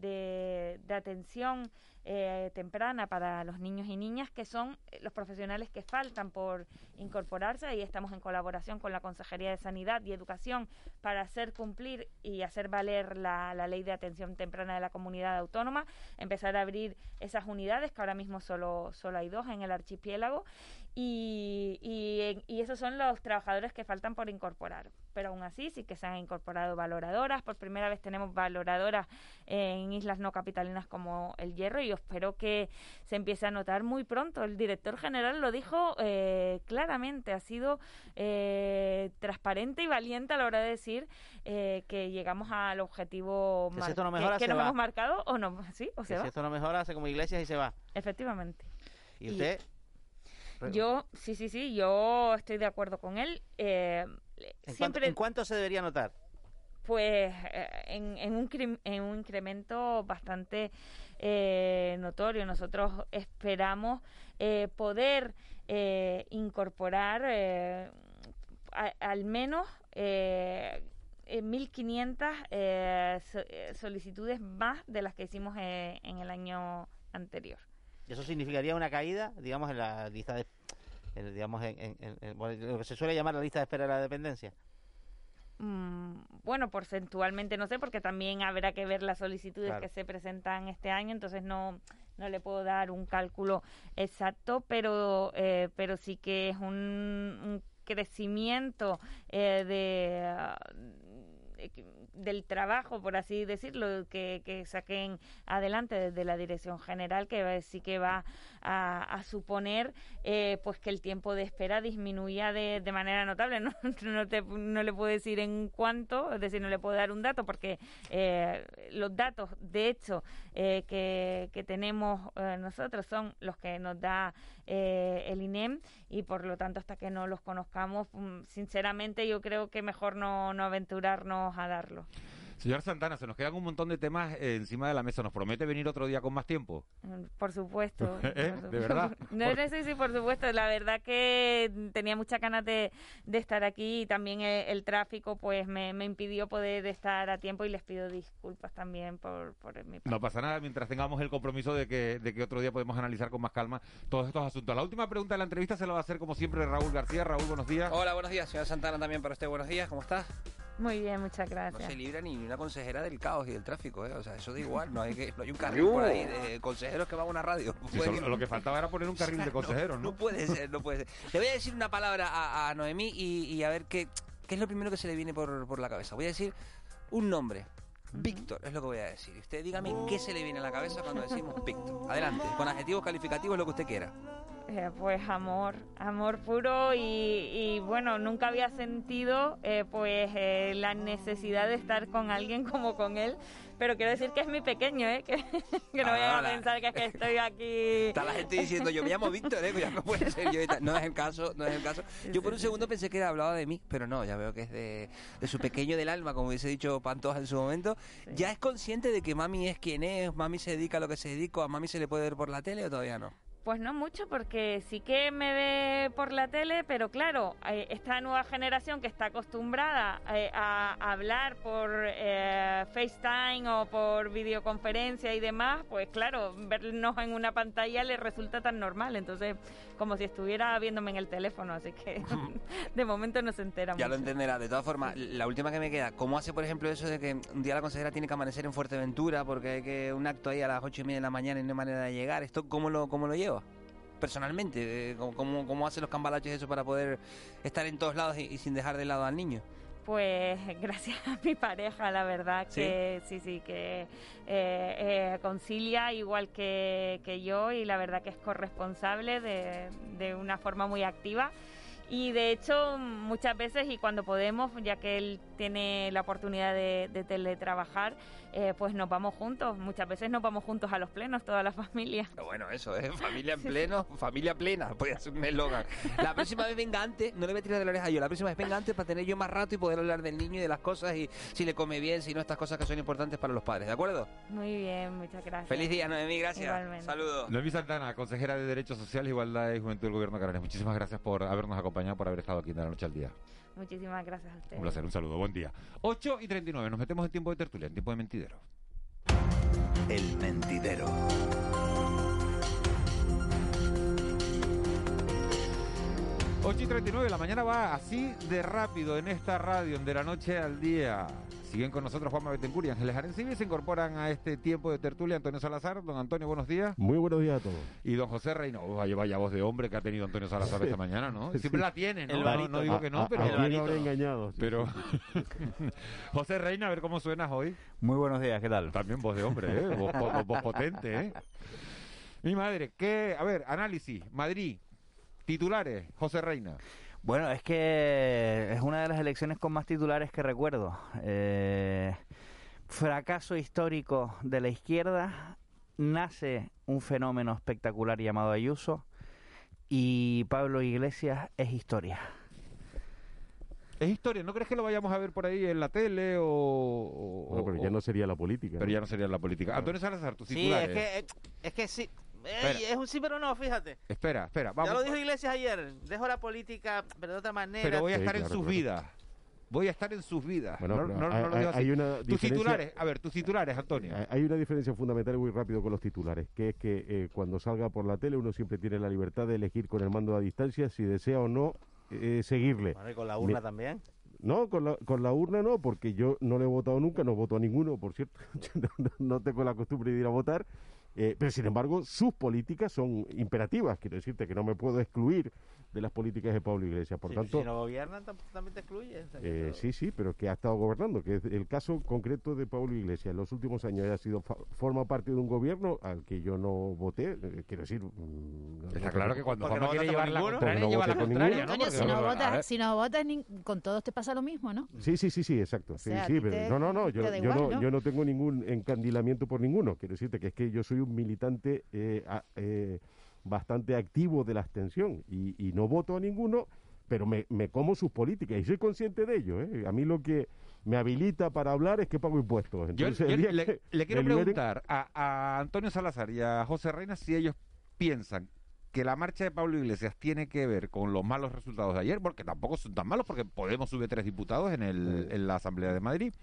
de, atención eh, temprana para los niños y niñas, que son eh, los profesionales que faltan por incorporarse. Ahí estamos en colaboración con la Consejería de Sanidad y Educación para hacer cumplir y hacer valer la, ley de atención temprana de la comunidad autónoma, empezar a abrir esas unidades, que ahora mismo solo, solo hay dos en el archipiélago, y esos son los trabajadores que faltan por incorporar. Pero aún así sí que se han incorporado valoradoras. Por primera vez tenemos valoradoras en islas no capitalinas como el Hierro y espero que se empiece a notar muy pronto. El director general lo dijo eh, claramente, ha sido eh, transparente y valiente a la hora de decir eh, que llegamos al objetivo Que si esto no mejora, que nos va. hemos marcado o no, ¿sí? O Que se si va. esto no mejora, hace como iglesias y se va. Efectivamente. ¿Y usted? Yo, sí, sí, sí, yo estoy de acuerdo con él. Eh, ¿En, cuánto, siempre, en cuánto se debería notar? pues, eh, en, en un, en un incremento bastante eh, notorio. Nosotros esperamos eh, poder eh, incorporar eh, a- al menos eh, eh, 1.500 eh, so- solicitudes más de las que hicimos en el año anterior. ¿Y eso significaría una caída, digamos, en la lista de... en- digamos, en, en- en- en- bueno, lo que se suele llamar la lista de espera de la dependencia? Mm, bueno, porcentualmente no sé, porque también habrá que ver las solicitudes Claro. que se presentan este año, entonces no, no le puedo dar un cálculo exacto, pero, eh, pero sí que es un, un crecimiento eh, de, del trabajo, por así decirlo, que, que saquen adelante desde la dirección general, que sí que va a, a suponer eh, pues que el tiempo de espera disminuya de, de manera notable. No, no, te- no le puedo decir en cuánto, es decir, no le puedo dar un dato, porque eh, los datos, de hecho, eh, que, que tenemos eh, nosotros son los que nos da eh, el INEM y por lo tanto hasta que no los conozcamos, mm, sinceramente yo creo que mejor no, no aventurarnos a darlo. Señor Santana, se nos quedan un montón de temas eh, encima de la mesa. ¿Nos promete venir otro día con más tiempo? Mm, Por supuesto. ¿Eh? por ¿De verdad? No, no, sí, sí, por supuesto. La verdad que tenía muchas ganas de, de estar aquí y también el, el tráfico pues me, me impidió poder estar a tiempo y les pido disculpas también por, por mi parte. No pasa nada mientras tengamos el compromiso de que, de que otro día podemos analizar con más calma todos estos asuntos. La última pregunta de la entrevista se la va a hacer como siempre Raúl García. Raúl, buenos días. Hola, buenos días, señora Santana también para usted. Buenos días, ¿cómo está? Muy bien, muchas No gracias. se libra ni una consejera del caos y del tráfico, ¿eh? O sea, eso da igual, no hay, que, no hay un carril por ahí de consejeros que van a una radio. Sí, Puede- solo- lo que faltaba era poner un carril de consejeros, ¿no? No puede ser, no puede ser. Le voy a decir una palabra a, a Noemí y, y a ver qué, qué es lo primero que se le viene por, por la cabeza. Voy a decir un nombre. Víctor, es lo que voy a decir. Y Usted dígame qué se le viene a la cabeza cuando decimos Víctor. Adelante, con adjetivos calificativos lo que usted quiera. Eh, pues amor, amor puro y, y, bueno, nunca había sentido eh, pues eh, la necesidad de estar con alguien como con él, pero quiero decir que es mi pequeño, ¿eh? que, que no Ah, vayan a pensar que es que estoy aquí. Está la gente diciendo, yo me llamo Víctor, ¿eh? Ya no puede ser yo. No es el caso, no es el caso. Yo por un segundo pensé que era hablaba de mí, pero no, ya veo que es de, de su pequeño del alma, como hubiese dicho Pantoja en su momento. ¿Ya es consciente de que mami es quien es, mami se dedica a lo que se dedica, a mami se le puede ver por la tele o todavía no? Pues no mucho, porque sí que me ve por la tele, pero claro, eh, esta nueva generación que está acostumbrada eh, a hablar por eh, FaceTime o por videoconferencia y demás, pues claro, vernos en una pantalla le resulta tan normal. Entonces, como si estuviera viéndome en el teléfono, así que de momento no se entera Ya lo entenderá. De todas formas, la última que me queda, ¿cómo hace, por ejemplo, eso de que un día la consejera tiene que amanecer en Fuerteventura porque hay que un acto ahí a las ocho y media de la mañana y no hay manera de llegar? ¿Esto cómo lo, cómo lo lleva? Personalmente, ¿cómo, cómo, hace los cambalaches eso para poder estar en todos lados y, y sin dejar de lado al niño? Pues gracias a mi pareja, la verdad ¿Sí? que sí, sí, que eh, eh, concilia igual que, que yo y la verdad que es corresponsable de, de una forma muy activa. Y de hecho, muchas veces y cuando podemos, ya que él tiene la oportunidad de, de teletrabajar, eh, pues nos vamos juntos. Muchas veces nos vamos juntos a los plenos, toda la familia. Bueno, eso, ¿eh? Familia en pleno, familia plena, podría ser un eslogan. La próxima vez venga antes, no le voy a tirar de la oreja yo, la próxima vez venga antes para tener yo más rato y poder hablar del niño y de las cosas y si le come bien, si no, estas cosas que son importantes para los padres, ¿de acuerdo? Muy bien, muchas gracias. Feliz día, Noemí, gracias. Igualmente. Saludos. Noemí Santana, consejera de Derechos Sociales, Igualdad y Juventud del Gobierno de Canarias. Muchísimas gracias por habernos acompañado, por haber estado aquí de la noche al día. Muchísimas gracias a ustedes. Un placer, un saludo, buen día. 8 y 39, nos metemos en tiempo de tertulia, en tiempo de mentidero. El mentidero. Ocho y 39, la mañana va así de rápido en esta radio, de la noche al día. Siguen con nosotros Juanma Betencur y Ángeles Arencibia se incorporan a este tiempo de tertulia Antonio Salazar. Don Antonio, buenos días. Muy buenos días a todos. Y don José Reino, oh, vaya, vaya voz de hombre que ha tenido Antonio Salazar esta mañana, ¿no? Siempre la tiene, ¿no? El No, no digo que no, A- a- pero... a quién habré engañado, sí, Pero... José Reina, a ver cómo suenas hoy. Muy buenos días, ¿qué tal? También voz de hombre, ¿eh? Voz, voz- voz potente, ¿eh? Mi madre, ¿qué? A ver, análisis. Madrid, titulares, José Reina. Bueno, es que es una de las elecciones con más titulares que recuerdo. Eh, fracaso histórico de la izquierda, nace un fenómeno espectacular llamado Ayuso y Pablo Iglesias es historia. Es historia, ¿no crees que lo vayamos a ver por ahí en la tele o...? o- Bueno, pero ya o- no sería la política. Pero ya no sería la política. Antonio Salazar, tus Sí, titulares. es que, es que sí. Ey, es un sí, pero no, fíjate. Espera, espera, vamos. ya lo dijo Iglesias ayer. Dejo la política, pero de otra manera. Pero voy a Sí, estar en sus claro. vidas. Voy a estar en sus vidas. Bueno, no, no- no lo digo hay- así. hay una tus titulares, a ver, tus titulares, Antonio. Hay- una diferencia fundamental muy rápido con los titulares, que es que eh, cuando salga por la tele uno siempre tiene la libertad de elegir con el mando a distancia si desea o no eh, seguirle. Bueno, y con la urna también. No, con la, con la urna no, porque yo no le he votado nunca, no voto a ninguno, por cierto. No- no tengo la costumbre de ir a votar. Eh, pero sin embargo, sus políticas son imperativas. Quiero decirte que no me puedo excluir de las políticas de Pablo Iglesias. Por Si- tanto, si no gobiernan, tam- también te excluye. o sea que eh, sí, sí, pero que ha estado gobernando, que el caso concreto de Pablo Iglesias. En los últimos años ha sido forma parte de un gobierno al que yo no voté. eh, quiero decir, mm, no- Está no- claro que cuando Juanma no quiere llevar la contraria, no lleva la contraria. Antonio, si no, votas, si no votas, con todos te pasa lo mismo, ¿no? Sí, sí, sí, sí, exacto. Sí, sea, sí, ti pero te- no, no, no, yo, yo igual, ¿no? yo no tengo ningún encandilamiento por ninguno. Quiero decirte que es que yo soy un militante eh, a- eh, bastante activo de la abstención y, y no voto a ninguno, pero me, me como sus políticas y soy consciente de ello. ¿eh? A mí lo que me habilita para hablar es que pago impuestos. Yo, Entonces, le, le quiero preguntar a, a Antonio Salazar y a José Reina si ellos piensan que la marcha de Pablo Iglesias tiene que ver con los malos resultados de ayer, porque tampoco son tan malos, porque Podemos sube tres diputados en, el, en la Asamblea de Madrid,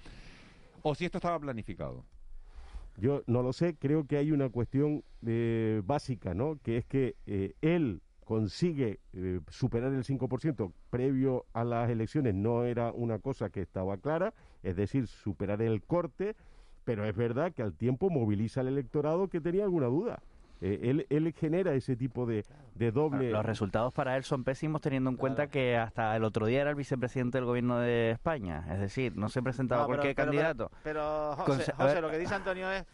o si esto estaba planificado. Yo no lo sé, creo que hay una cuestión eh, básica, ¿no? Que es que eh, él consigue eh, superar el 5% previo a las elecciones, no era una cosa que estaba clara, es decir, superar el corte, pero es verdad que al tiempo moviliza al electorado que tenía alguna duda. Eh, él, él genera ese tipo de, de doble... Los resultados para él son pésimos teniendo en cuenta que hasta el otro día era el vicepresidente del gobierno de España. Es decir, no se presentaba No, pero- cualquier pero- candidato. Pero, José, lo que dice Antonio es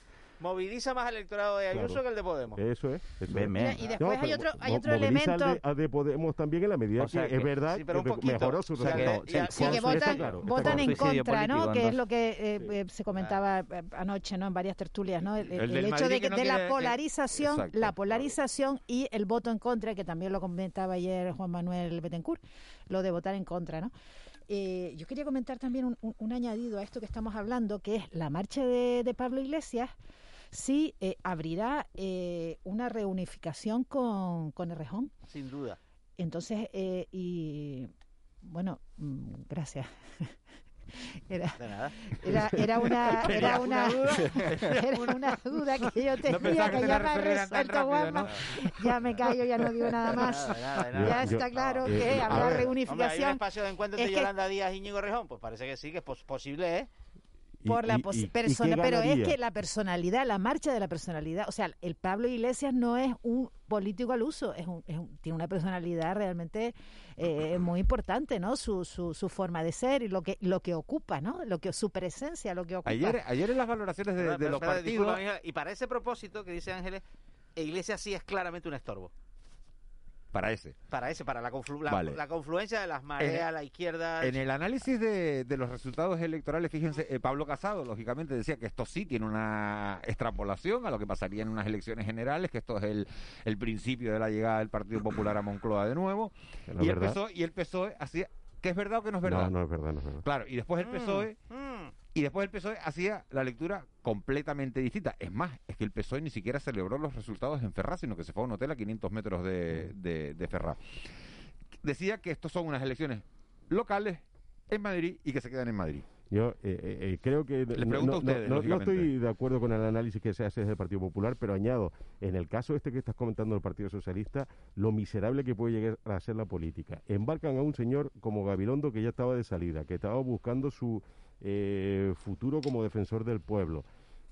moviliza más al electorado de Ayuso Claro. que el de Podemos. Eso es. eso. Y después hay otro, hay otro moviliza al de- elemento. al de Podemos también en la medida O sea que, que- es verdad sí, pero un que poquito. mejoró su O sea resultado. Sí, que votan, está claro, está votan claro. en contra, ¿no? político, Que es lo que eh, eh, se comentaba eh, anoche, ¿no? En varias tertulias, ¿no? El, El el del hecho Madrid de, que no de quiere- la polarización, Exacto. la polarización y el voto en contra, que también lo comentaba ayer Juan Manuel Betancourt, lo de votar en contra, ¿no? Eh, yo quería comentar también un, un- un añadido a esto que estamos hablando, que es la marcha de, de Pablo Iglesias, sí eh, abrirá eh, una reunificación con, con Errejón. Sin duda. Entonces, eh, y bueno, mm, gracias. Era, De nada. era, era una, era una era una duda que yo tenía, que que ya me resuelto. Ya me callo, ya no digo nada más. Nada, nada. Ya yo- está claro eh, que a habrá ver. Hombre, hay un reunificación espacio de encuentro Es entre que- Yolanda Díaz y Íñigo Rejón. Pues parece que sí, que es pos- posible, ¿eh? Por la y- persona, pero es que la personalidad, la marcha de la personalidad, o sea, el Pablo Iglesias no es un político al uso, es un, es un- tiene una personalidad realmente eh, muy importante, ¿no? Su, su, su forma de ser y lo que lo que ocupa, ¿no? Lo que su presencia, lo que ocupa. Ayer, ayer en las valoraciones de, Pero- de pero- los pero, partidos... y para ese propósito que dice Ángeles, Iglesias sí es claramente un estorbo. Para ese. Para ese, para la, conflu- la, Vale. la confluencia de las mareas, la izquierda... En el análisis de, de los resultados electorales, fíjense, eh, Pablo Casado, lógicamente, decía que esto sí tiene una extrapolación a lo que pasaría en unas elecciones generales, que esto es el, el principio de la llegada del Partido Popular a Moncloa de nuevo. No Y el. PSOE, y el PSOE hacía... ¿Que es verdad o que no es verdad? No, no es verdad, no es verdad. Claro, y después el PSOE... Y después el PSOE hacía la lectura completamente distinta. Es más, es que el PSOE ni siquiera celebró los resultados en Ferraz, sino que se fue a un hotel a 500 metros de, de, de Ferraz. Decía que estos son unas elecciones locales en Madrid y que se quedan en Madrid. Yo eh, eh, eh, creo que Les pregunto no, a ustedes, no- estoy de acuerdo con el análisis que se hace desde el Partido Popular, pero añado, en el caso este que estás comentando del Partido Socialista, lo miserable que puede llegar a ser la política. Embarcan a un señor como Gabilondo que ya estaba de salida, que estaba buscando su eh, futuro como defensor del pueblo,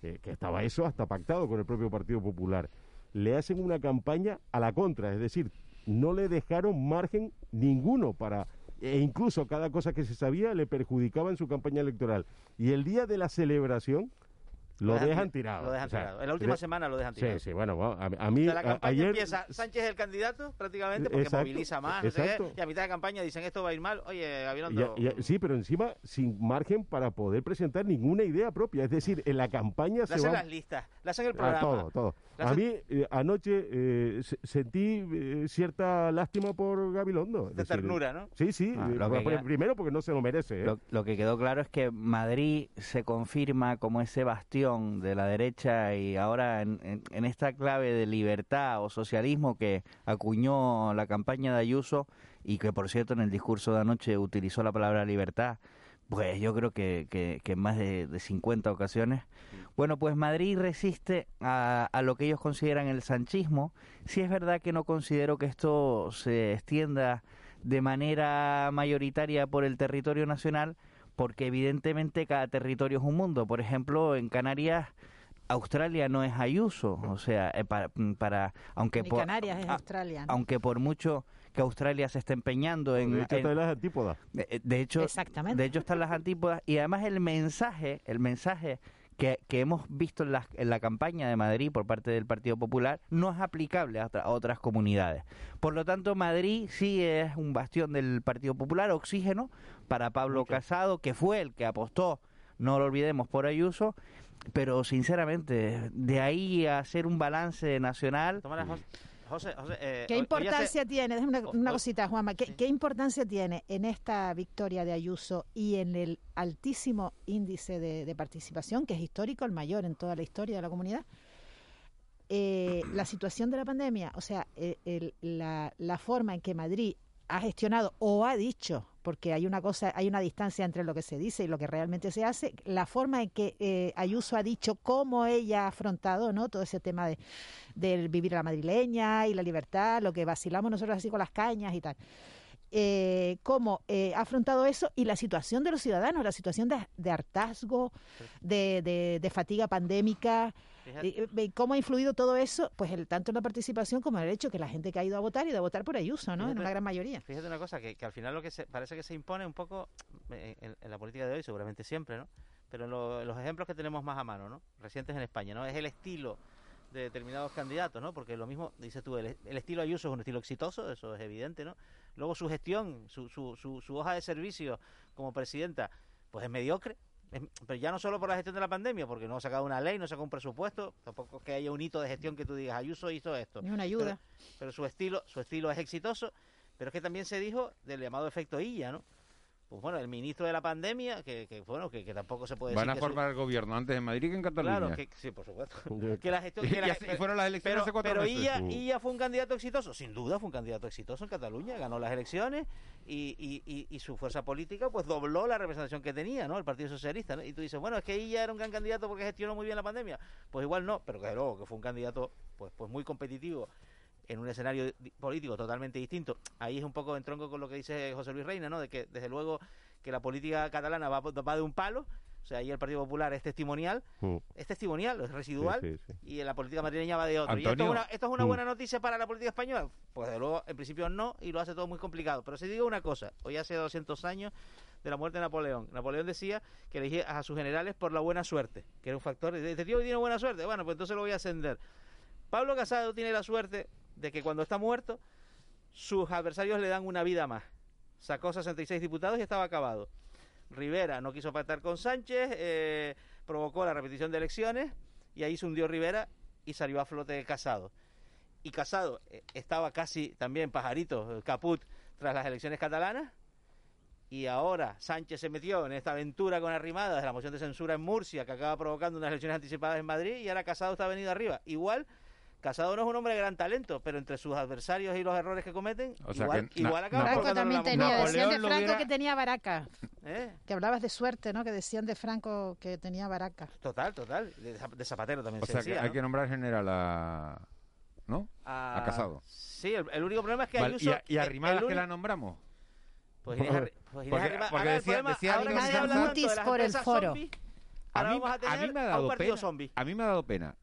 eh, que estaba eso hasta pactado con el propio Partido Popular. Le hacen una campaña a la contra, es decir, no le dejaron margen ninguno para e incluso cada cosa que se sabía le perjudicaba en su campaña electoral. Y el día de la celebración lo, dejan, tirado. Lo dejan O sea, tirado. En la última de- semana lo dejan Sí, tirado. sí, bueno, bueno, a, a mí O sea, la a- campaña ayer empieza, Sánchez es el candidato prácticamente porque Exacto, moviliza más, no sé qué, exacto. y a mitad de campaña dicen esto va a ir mal, oye, Gabilondo, a- y a- sí, pero encima sin margen para poder presentar ninguna idea propia. Es decir, en la campaña le se hacen va las listas, le hacen el Ah, programa. todo, todo. A hacen- mí eh, anoche eh, se- sentí eh, cierta lástima por Gabilondo. De decir, ternura, ¿no? Sí, sí. Ah, eh, lo que queda- primero porque no se lo merece. ¿eh? Lo, lo que quedó claro es que Madrid se confirma como ese bastión de la derecha y ahora en, esta clave de libertad o socialismo que acuñó la campaña de Ayuso y que por cierto en el discurso de anoche utilizó la palabra libertad, pues yo creo que, que- en más de, de 50 ocasiones. Bueno, pues Madrid resiste a, a lo que ellos consideran el sanchismo. Sí es verdad que no considero que esto se extienda de manera mayoritaria por el territorio nacional, porque evidentemente cada territorio es un mundo. Por ejemplo, en Canarias, Australia no es Ayuso, o sea, eh, para, para aunque Ni por, Canarias es a- Australia. ¿no? aunque por mucho que Australia se esté empeñando en, De hecho, en- está en las antípodas. de, de hecho, Exactamente. de hecho están las antípodas y además el mensaje, el mensaje que, que hemos visto en la, en la campaña de Madrid por parte del Partido Popular no es aplicable a, otra- a otras comunidades. Por lo tanto, Madrid sí es un bastión del Partido Popular, oxígeno para Pablo Casado, que fue el que apostó, no lo olvidemos, por Ayuso, pero sinceramente, de ahí a hacer un balance nacional... José, José, eh, ¿Qué importancia tiene? Déjame una, una cosita, Juanma. ¿Qué, qué importancia tiene en esta victoria de Ayuso y en el altísimo índice de, de participación, que es histórico, el mayor en toda la historia de la comunidad? eh, la situación de la pandemia, o sea, eh, el- la, la forma en que Madrid ha gestionado o ha dicho, porque hay una cosa, hay una distancia entre lo que se dice y lo que realmente se hace, la forma en que eh, Ayuso ha dicho cómo ella ha afrontado, ¿no? Todo ese tema de del vivir a la madrileña y la libertad, lo que vacilamos nosotros así con las cañas y tal. Eh, cómo eh, ha afrontado eso y la situación de los ciudadanos, la situación de, de hartazgo, de, de- de fatiga pandémica, Fíjate. eh, cómo ha influido todo eso, pues el, tanto en la participación como en el hecho que la gente que ha ido a votar y de votar por Ayuso, ¿no? En Fíjate- una gran mayoría. Fíjate una cosa, que, que al final lo que se, parece que se impone un poco eh, en, en la política de hoy, seguramente siempre, ¿no? Pero en lo- en los ejemplos que tenemos más a mano, ¿no? Recientes en España, ¿no? Es el estilo de determinados candidatos, ¿no? Porque lo mismo, dices tú, el, el estilo Ayuso es un estilo exitoso, eso es evidente, ¿no? Luego su gestión, su, su, su, su hoja de servicio como presidenta, pues es mediocre. Es- pero ya no solo por la gestión de la pandemia, porque no ha sacado una ley, no ha sacado un presupuesto, tampoco es que haya un hito de gestión que tú digas, Ayuso hizo esto. Ni una ayuda. Pero, pero su estilo, su estilo es exitoso, pero es que también se dijo del llamado efecto Illa, ¿no? Pues bueno, el ministro de la pandemia, que, que bueno, que, que tampoco se puede Van decir a que su- formar el gobierno antes en Madrid que en Cataluña. Claro, que, sí, por supuesto. que la gestión, que Y la- fueron las elecciones pero, hace cuatro pero meses. Illa, Sí. Illa fue un candidato exitoso, sin duda fue un candidato exitoso en Cataluña, ganó las elecciones y, y, y, y su fuerza política pues dobló la representación que tenía, ¿no? El Partido Socialista, ¿no? Y tú dices, bueno, es que Illa era un gran candidato porque gestionó muy bien la pandemia. Pues igual no, pero que luego que fue un candidato pues, pues muy competitivo en un escenario político totalmente distinto. Ahí es un poco en tronco con lo que dice José Luis Reina, ¿no? De que desde luego que la política catalana va, va de un palo, o sea, ahí el Partido Popular es testimonial, Mm. es testimonial, es residual, Sí, sí, y la política madrileña va de otro. ¿Y esto es, una, esto es una Mm. buena noticia para la política española? Pues de luego, en principio no, y lo hace todo muy complicado. Pero si digo una cosa, hoy hace 200 años de la muerte de Napoleón. Napoleón decía que elegía a sus generales por la buena suerte, que era un factor. Este tío tiene buena suerte, bueno, pues entonces lo voy a ascender. Pablo Casado tiene la suerte de que cuando está muerto, sus adversarios le dan una vida más. Sacó 66 diputados y estaba acabado. Rivera no quiso pactar con Sánchez, eh, provocó la repetición de elecciones y ahí se hundió Rivera y salió a flote Casado. Y Casado eh, estaba casi también pajarito, caput, tras las elecciones catalanas. Y ahora Sánchez se metió en esta aventura con Arrimadas de la moción de censura en Murcia, que acaba provocando unas elecciones anticipadas en Madrid, y ahora Casado está venido arriba. Igual Casado no es un hombre de gran talento, pero entre sus adversarios y los errores que cometen, O sea igual, que igual acaba Franco también tenía, decían de Franco hubiera- que tenía baraca. ¿Eh? Que hablabas de suerte, ¿no? Que decían de Franco que tenía baraca. Total, total. De, Zap- de Zapatero también O se sea que decía, hay ¿no? que nombrar general a... ¿No? a, A Casado. Sí, el, el único problema es que Vale, Ayuso... ¿Y a, y a el- Arrimadas que la nombramos? Pues Inés Arri- pues Inés porque- Arrimadas- porque ahora decía- problema- decía ahora que alguien se que habla Casado- tanto de las por el foro. zombi, A ahora mí, vamos a a tener mí me ha a un dado partido pena. zombie. A mí me ha dado pena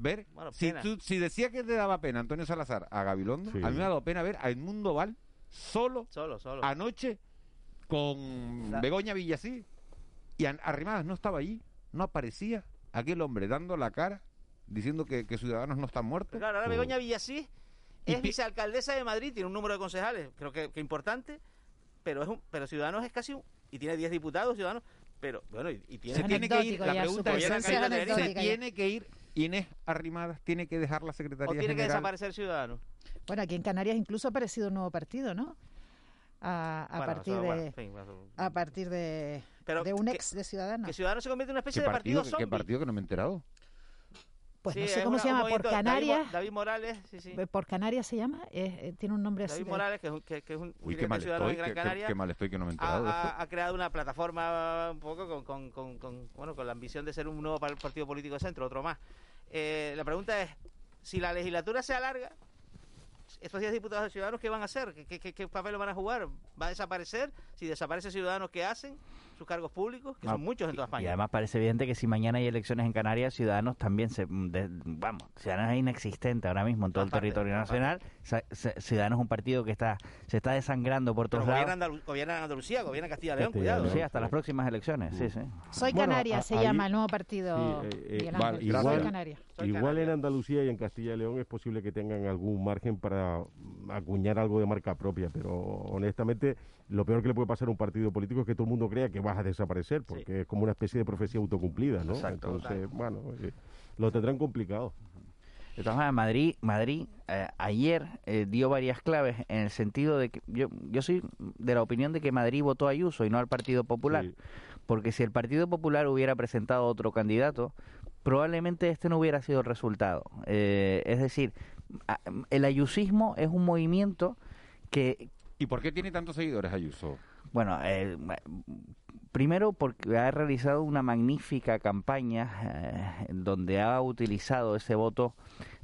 ver. Bueno, si, pena. tú- si decía que te daba pena Antonio Salazar a Gabilondo, Sí. a mí me ha dado pena ver a Edmundo Val solo, Solo, solo. anoche con La- Begoña Villasí y Arrimadas no estaba allí, no aparecía aquel hombre dando la cara diciendo que, que Ciudadanos no están muertos. Claro, ahora Begoña Villasí es vicealcaldesa de Madrid, tiene un número de concejales, creo que, que importante, pero es un, pero Ciudadanos es casi un, y tiene 10 diputados Ciudadanos, pero bueno, y, y tiene se tiene que ir, la pregunta es, se tiene que ir Inés Arrimadas, tiene que dejar la o Secretaría tiene que General. desaparecer Ciudadanos. Bueno, aquí en Canarias incluso ha aparecido un nuevo partido, ¿no? A, a Bueno, partir de bueno, en fin, eso- a partir de, Pero de un que- ex de Ciudadanos. Que Ciudadanos se convierte en una ¿Qué especie de partido, partido ¿Qué zombie. partido que no me he enterado? Pues Sí, no sé cómo una- se llama, por David Canarias. David, Morales, sí, sí. ¿Por Canarias se llama? Eh, eh, tiene un nombre así. David de- Morales, que es un, que, que es un Uy, qué mal de Ciudadanos estoy, en Gran qué, qué- Canaria. qué mal estoy que no me he ha, enterado de ha- creado una plataforma un poco con, con, con, con- bueno, con la ambición de ser un nuevo par- partido político de centro, otro más. Eh, la pregunta es, si la legislatura se alarga, estos 10 diputados de Ciudadanos, ¿qué van a hacer? ¿Qué, qué- qué- qué papel van a jugar? ¿Va a desaparecer? Si desaparece Ciudadanos, ¿qué hacen? ¿Sus cargos públicos? Que No, son muchos en toda Y España. además parece evidente que si mañana hay elecciones en Canarias, Ciudadanos también se... de- vamos, Ciudadanos es inexistente ahora mismo en todo el territorio nacional. Ciudadanos es un partido que está se está desangrando por Pero todos gobierna, lados. Andalu- gobierna Andalucía, gobierna Castilla y León, Castilla y cuidado. León. Sí, hasta las próximas elecciones, sí, sí. Soy Bueno, Canarias a- se ahí- llama el nuevo partido. Sí, eh, eh, vale. Soy igual. Soy en Andalucía y en Castilla y León es posible que tengan algún margen para mm, acuñar algo de marca propia, pero honestamente lo peor que le puede pasar a un partido político es que todo el mundo crea que vas a desaparecer, porque es como una especie de profecía autocumplida, ¿no? Exacto. Entonces, bueno, eh, lo tendrán complicado. De todas maneras, Madrid, Madrid eh, ayer eh, dio varias claves en el sentido de que yo, yo soy de la opinión de que Madrid votó a Ayuso y no al Partido Popular. Sí. Porque si el Partido Popular hubiera presentado otro candidato, probablemente este no hubiera sido el resultado. Eh, es decir, el ayusismo es un movimiento que, ¿Y por qué tiene tantos seguidores Ayuso? bueno, eh, primero porque ha realizado una magnífica campaña eh, donde ha utilizado ese voto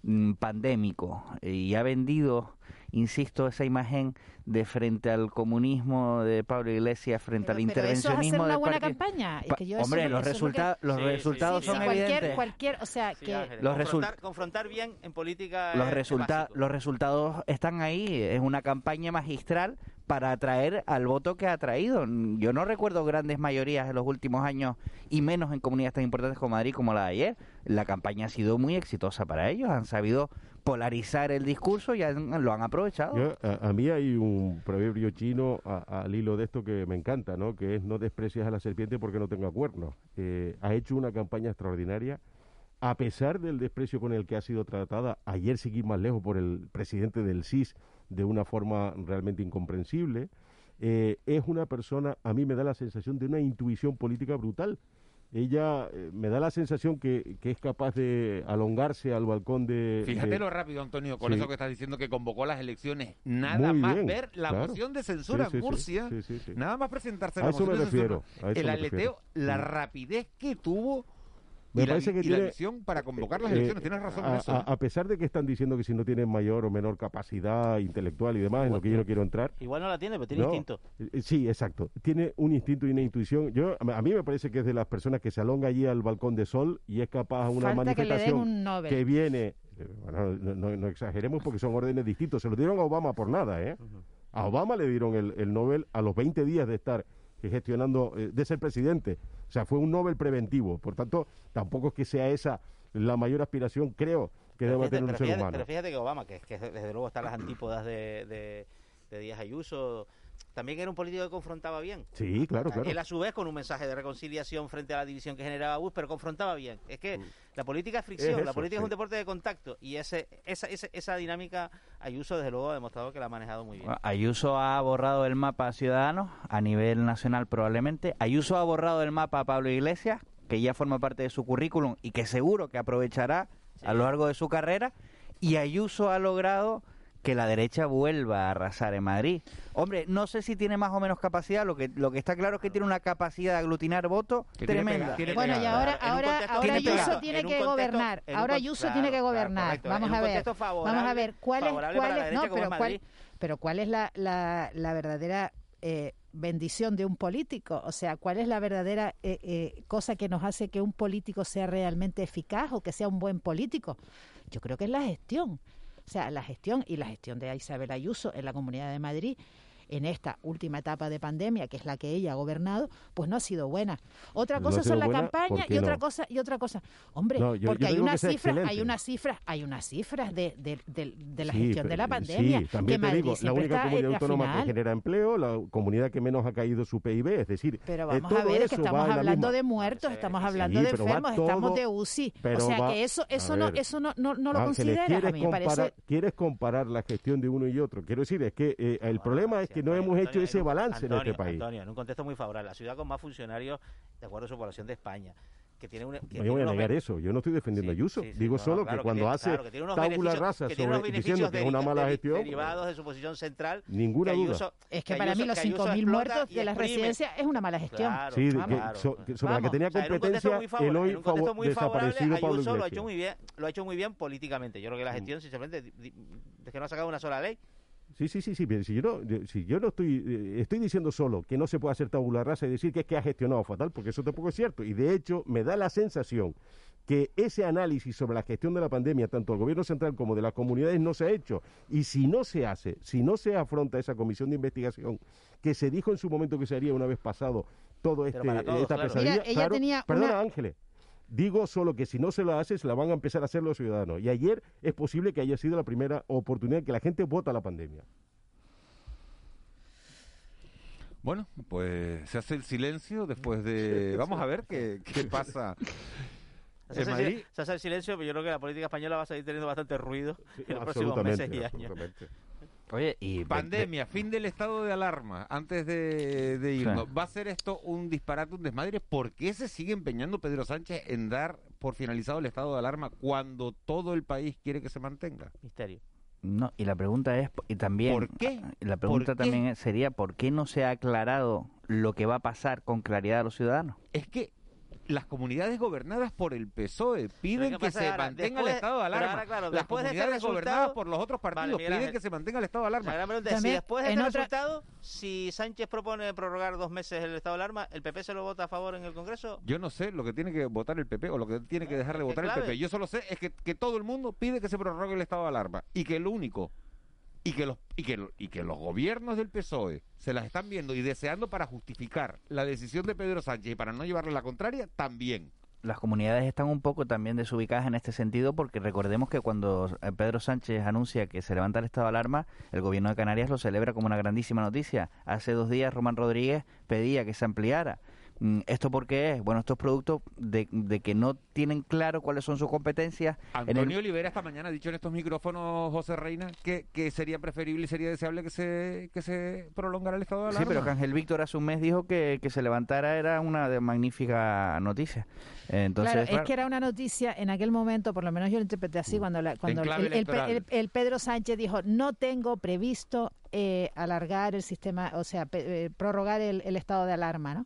mm, pandémico y ha vendido, insisto, esa imagen de frente al comunismo de Pablo Iglesias, frente al Pero eso es hacer intervencionismo una buena campaña. Es que yo Hombre, los, eso es lo que- resulta- los Sí, sí, resultados sí, son sí. cualquier, evidentes. cualquier, o sea, Sí, que Los confrontar, confrontar bien en política los, es- es resulta- los resultados están ahí. Es una campaña magistral para atraer al voto que ha atraído. Yo no recuerdo grandes mayorías en los últimos años y menos en comunidades tan importantes como Madrid como la de ayer. La campaña ha sido muy exitosa para ellos. Han sabido polarizar el discurso y han- lo han aprovechado. A, mí hay un proverbio chino al hilo de esto que me encanta, ¿no? Que es no desprecias a la serpiente porque no tenga cuernos. Eh, ha hecho una campaña extraordinaria. A pesar del desprecio con el que ha sido tratada, ayer seguí más lejos por el presidente del CIS de una forma realmente incomprensible. Eh, es una persona, a mí me da la sensación de una intuición política brutal. Ella eh, me da la sensación que, que es capaz de alongarse al balcón de... Fíjate de- lo rápido, Antonio, con Sí. eso que estás diciendo que convocó las elecciones. Nada Muy más bien, ver la claro. moción de censura Sí, en sí, Murcia, nada más presentarse A la eso moción me de censura. refiero, a eso el aleteo, la rapidez que tuvo Me y, la, parece que y la tiene- elección para convocar las Eh, elecciones. Tienes razón en a, eso. a- ¿eh? a pesar de que están diciendo que si no tienen mayor o menor capacidad intelectual y demás, en lo que yo no quiero entrar. Igual no la tiene, pero tiene no, instinto. eh, Sí, exacto. Tiene un instinto y una intuición. Yo A mí me parece que es de las personas que se alonga allí al balcón de sol y es capaz a una Falta que le den manifestación un Nobel. que viene. eh, bueno, no, no- no exageremos porque son órdenes distintos. Se lo dieron a Obama por nada, ¿eh? A Obama le dieron el, el Nobel a los 20 días de estar gestionando, eh, de ser presidente. O sea, fue un Nobel preventivo. Por tanto, tampoco es que sea esa la mayor aspiración, creo, que debe Pero tener un fíjate, ser humano. pero fíjate que Obama, que, que desde luego están las antípodas de, de, de Díaz Ayuso, también era un político que confrontaba bien. Sí, claro, claro. Él a su vez con un mensaje de reconciliación frente a la división que generaba Bush, pero confrontaba bien. Es que la política es fricción, Mm. La política es un deporte de contacto y ese, esa, esa, esa dinámica Ayuso desde luego ha demostrado que la ha manejado muy bien. Ayuso ha borrado el mapa a Ciudadanos a nivel nacional probablemente. Ayuso ha borrado el mapa a Pablo Iglesias, que ya forma parte de su currículum y que seguro que aprovechará a lo largo de su carrera. Y Ayuso ha logrado que la derecha vuelva a arrasar en Madrid. Hombre, no sé si tiene más o menos capacidad, lo que lo que está claro es que tiene una capacidad de aglutinar votos tiene tremenda. pega- tiene Bueno, y ahora, ahora, ahora tiene Ayuso tiene que contexto- gobernar. Ahora Ayuso claro, tiene que gobernar. Vamos a ver. Vamos a ver cuál es, cuál es, no, pero cuál, pero cuál es la, la, la verdadera eh, bendición de un político. O sea, cuál es la verdadera eh, eh, cosa que nos hace que un político sea realmente eficaz o que sea un buen político. Yo creo que es la gestión. O sea, la gestión y la gestión de Isabel Ayuso en la Comunidad de Madrid en esta última etapa de pandemia, que es la que ella ha gobernado, pues no ha sido buena. Otra No cosa sido son la campaña ¿por y otra no? cosa y otra cosa. Hombre, No, yo- porque yo hay unas cifras, hay unas cifras, hay unas cifras de, de, de- de la Sí, gestión de la pandemia. Sí, también que te Madrid digo, la única comunidad autónoma final. que genera empleo, la comunidad que menos ha caído su PIB, es decir, Pero eh, vamos a ver, es que estamos hablando misma- de muertos, estamos hablando Sí, de enfermos, estamos de UCI. pero o sea va- que eso, eso no, ver, eso no, no, no lo Ángeles, considera. ¿quieres A mí me parece. quieres comparar la gestión de uno y otro? Quiero decir, es que eh, el problema es que no hemos hecho ese balance en este país. Antonio, en un contexto muy favorable, la ciudad con más funcionarios de acuerdo a su población de España, que tiene una, que No tiene voy a negar eso, yo no estoy defendiendo a Ayuso, sí, sí, digo no, solo claro, que cuando tiene- hace claro, tabula rasa sobre diciendo que es una mala gestión, derivados de su posición central. Ninguna duda. Ayuso- Es que para mí los que Ayuso 5.000 explota muertos y de las residencias es una mala gestión. Claro, Sí, que so- que sobre la que tenía O sea, en un contexto competencia muy el favorable, hoy en un contexto favo- muy favorable, desaparecido Pablo Ayuso lo ha hecho muy bien, lo ha hecho muy bien políticamente. Yo creo que la gestión, sinceramente, es que no ha sacado una sola ley. Sí, sí, sí, sí, pero si yo no, de- si yo no estoy, eh, estoy diciendo solo que no se puede hacer tabula rasa y decir que es que ha gestionado fatal, porque eso tampoco es cierto. Y de hecho, me da la sensación que ese análisis sobre la gestión de la pandemia, tanto del gobierno central como de las comunidades, no se ha hecho. Y si no se hace, si no se afronta esa comisión de investigación que se dijo en su momento que se haría una vez pasado todo este, para todos, esta claro. pesadilla, Mira, ella claro, tenía perdona una- Ángeles, Digo solo que si no se lo hace, se la van a empezar a hacer los ciudadanos. Y ayer es posible que haya sido la primera oportunidad que la gente vota la pandemia. Bueno, pues se hace el silencio después de... Vamos a ver qué, qué pasa Se hace, Madrid. se hace el silencio, pero yo creo que la política española va a seguir teniendo bastante ruido en los próximos meses y años. Oye, y Pandemia, fin del estado de alarma. Antes de, de irnos, ¿va a ser esto un disparate, un desmadre? ¿Por qué se sigue empeñando Pedro Sánchez en dar por finalizado el estado de alarma cuando todo el país quiere que se mantenga? Misterio. No, y la pregunta es, y también, ¿Por qué? La pregunta también sería, ¿por qué no se ha aclarado lo que va a pasar con claridad a los ciudadanos? Es que las comunidades gobernadas por el PSOE piden ¿qué que se ahora? mantenga Después- el estado de alarma. ahora, claro, las después de este comunidades gobernadas por los otros partidos Vale, piden que se mantenga el estado de alarma. La gran pregunta es, si También, después de este otra- resultado, si Sánchez propone prorrogar dos meses el estado de alarma, ¿el PP se lo vota a favor en el Congreso? Yo no sé lo que tiene que votar el PP o lo que tiene que dejar de votar el clave. PP. Yo solo sé es que, que todo el mundo pide que se prorrogue el estado de alarma y que lo único y que los y que, y que los gobiernos del PSOE se las están viendo y deseando para justificar la decisión de Pedro Sánchez y para no llevarle la contraria también. Las comunidades están un poco también desubicadas en este sentido porque recordemos que cuando eh, Pedro Sánchez anuncia que se levanta el estado de alarma, el gobierno de Canarias lo celebra como una grandísima noticia. Hace dos días Román Rodríguez pedía que se ampliara. Mm, ¿Esto por qué es? Bueno, esto es producto de, de que no tienen claro cuáles son sus competencias. en el- Antonio Olivera esta mañana ha dicho en estos micrófonos, José Reina, que, que sería preferible y sería deseable que se, que se prolongara el estado de alarma. Sí, pero que Ángel Víctor hace un mes dijo que, que se levantara era una de- magnífica noticia. Entonces, claro, es que era una noticia en aquel momento, por lo menos yo lo interpreté así, cuando, la- cuando el, el- el Pedro Sánchez dijo, no tengo previsto eh, alargar el sistema, o sea, pe- eh, prorrogar el, el estado de alarma, ¿no?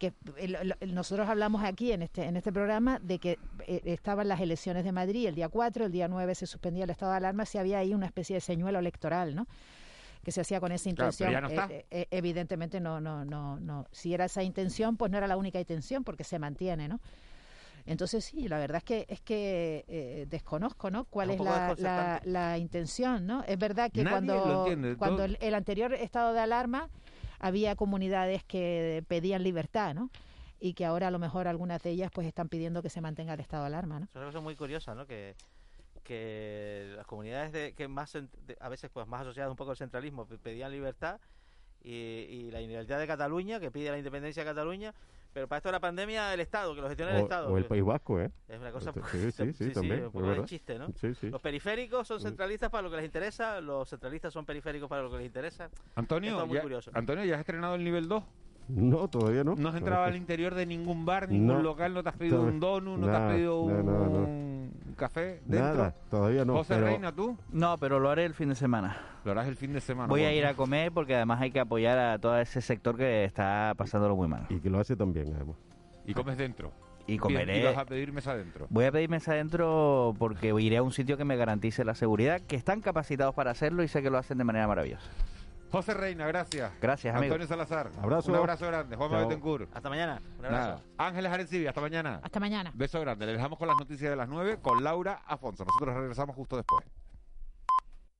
Que el- el- nosotros hablamos aquí en este en este programa de que eh, estaban las elecciones de Madrid el día 4, el día 9 se suspendía el estado de alarma, si había ahí una especie de señuelo electoral, ¿no? que se hacía con esa intención. no. Eh, eh, evidentemente no, no, no, no. Si era esa intención, pues no era la única intención, porque se mantiene, ¿no? Entonces sí, la verdad es que es que eh, desconozco, ¿no? ¿Cuál Es la, la, intención, ¿no? Es verdad que Nadie lo cuando, cuando el anterior estado de alarma había comunidades que pedían libertad, ¿no? Y que ahora a lo mejor algunas de ellas pues están pidiendo que se mantenga el estado de alarma, ¿no? Es una cosa muy curiosa, ¿no? Que, que las comunidades de, que más a veces pues más asociadas un poco al centralismo pe- pedían libertad y, y la integridad de Cataluña que pide la independencia de Cataluña pero para esto de la pandemia el Estado que lo gestiona el O, Estado o el País Vasco, ¿eh? es una cosa Sí, sí, sí, también. un es chiste ¿no? Sí, sí. los periféricos son centralistas para lo que les interesa los centralistas son periféricos para lo que les interesa Antonio, Esto es muy ya, curioso Antonio, ¿ya has estrenado el nivel 2? No, todavía no. No has entrado al interior de ningún bar, No. ningún local, no te has pedido un donut, no te has pedido no, no, no. un café dentro. Nada, todavía no. José pero- Reina, ¿tú? No, pero lo haré el fin de semana. Lo harás el fin de semana. Voy a ir a comer porque además hay que apoyar a todo ese sector que está pasándolo muy mal. Y que lo hace también, además. Y comes dentro. Y comeré. Y vas a pedir mesa adentro. Voy a pedir mesa adentro porque iré a un sitio que me garantice la seguridad, que están capacitados para hacerlo y sé que lo hacen de manera maravillosa. José Reina, gracias. Gracias, amigo. Antonio Salazar. Abrazo. Un abrazo grande. Juan. Betancourt. hasta mañana un abrazo Nada. Ángeles Arencibi, hasta mañana. Hasta mañana. Beso grande. Le dejamos con las noticias de las 9 con Laura Afonso. Nosotros regresamos justo después.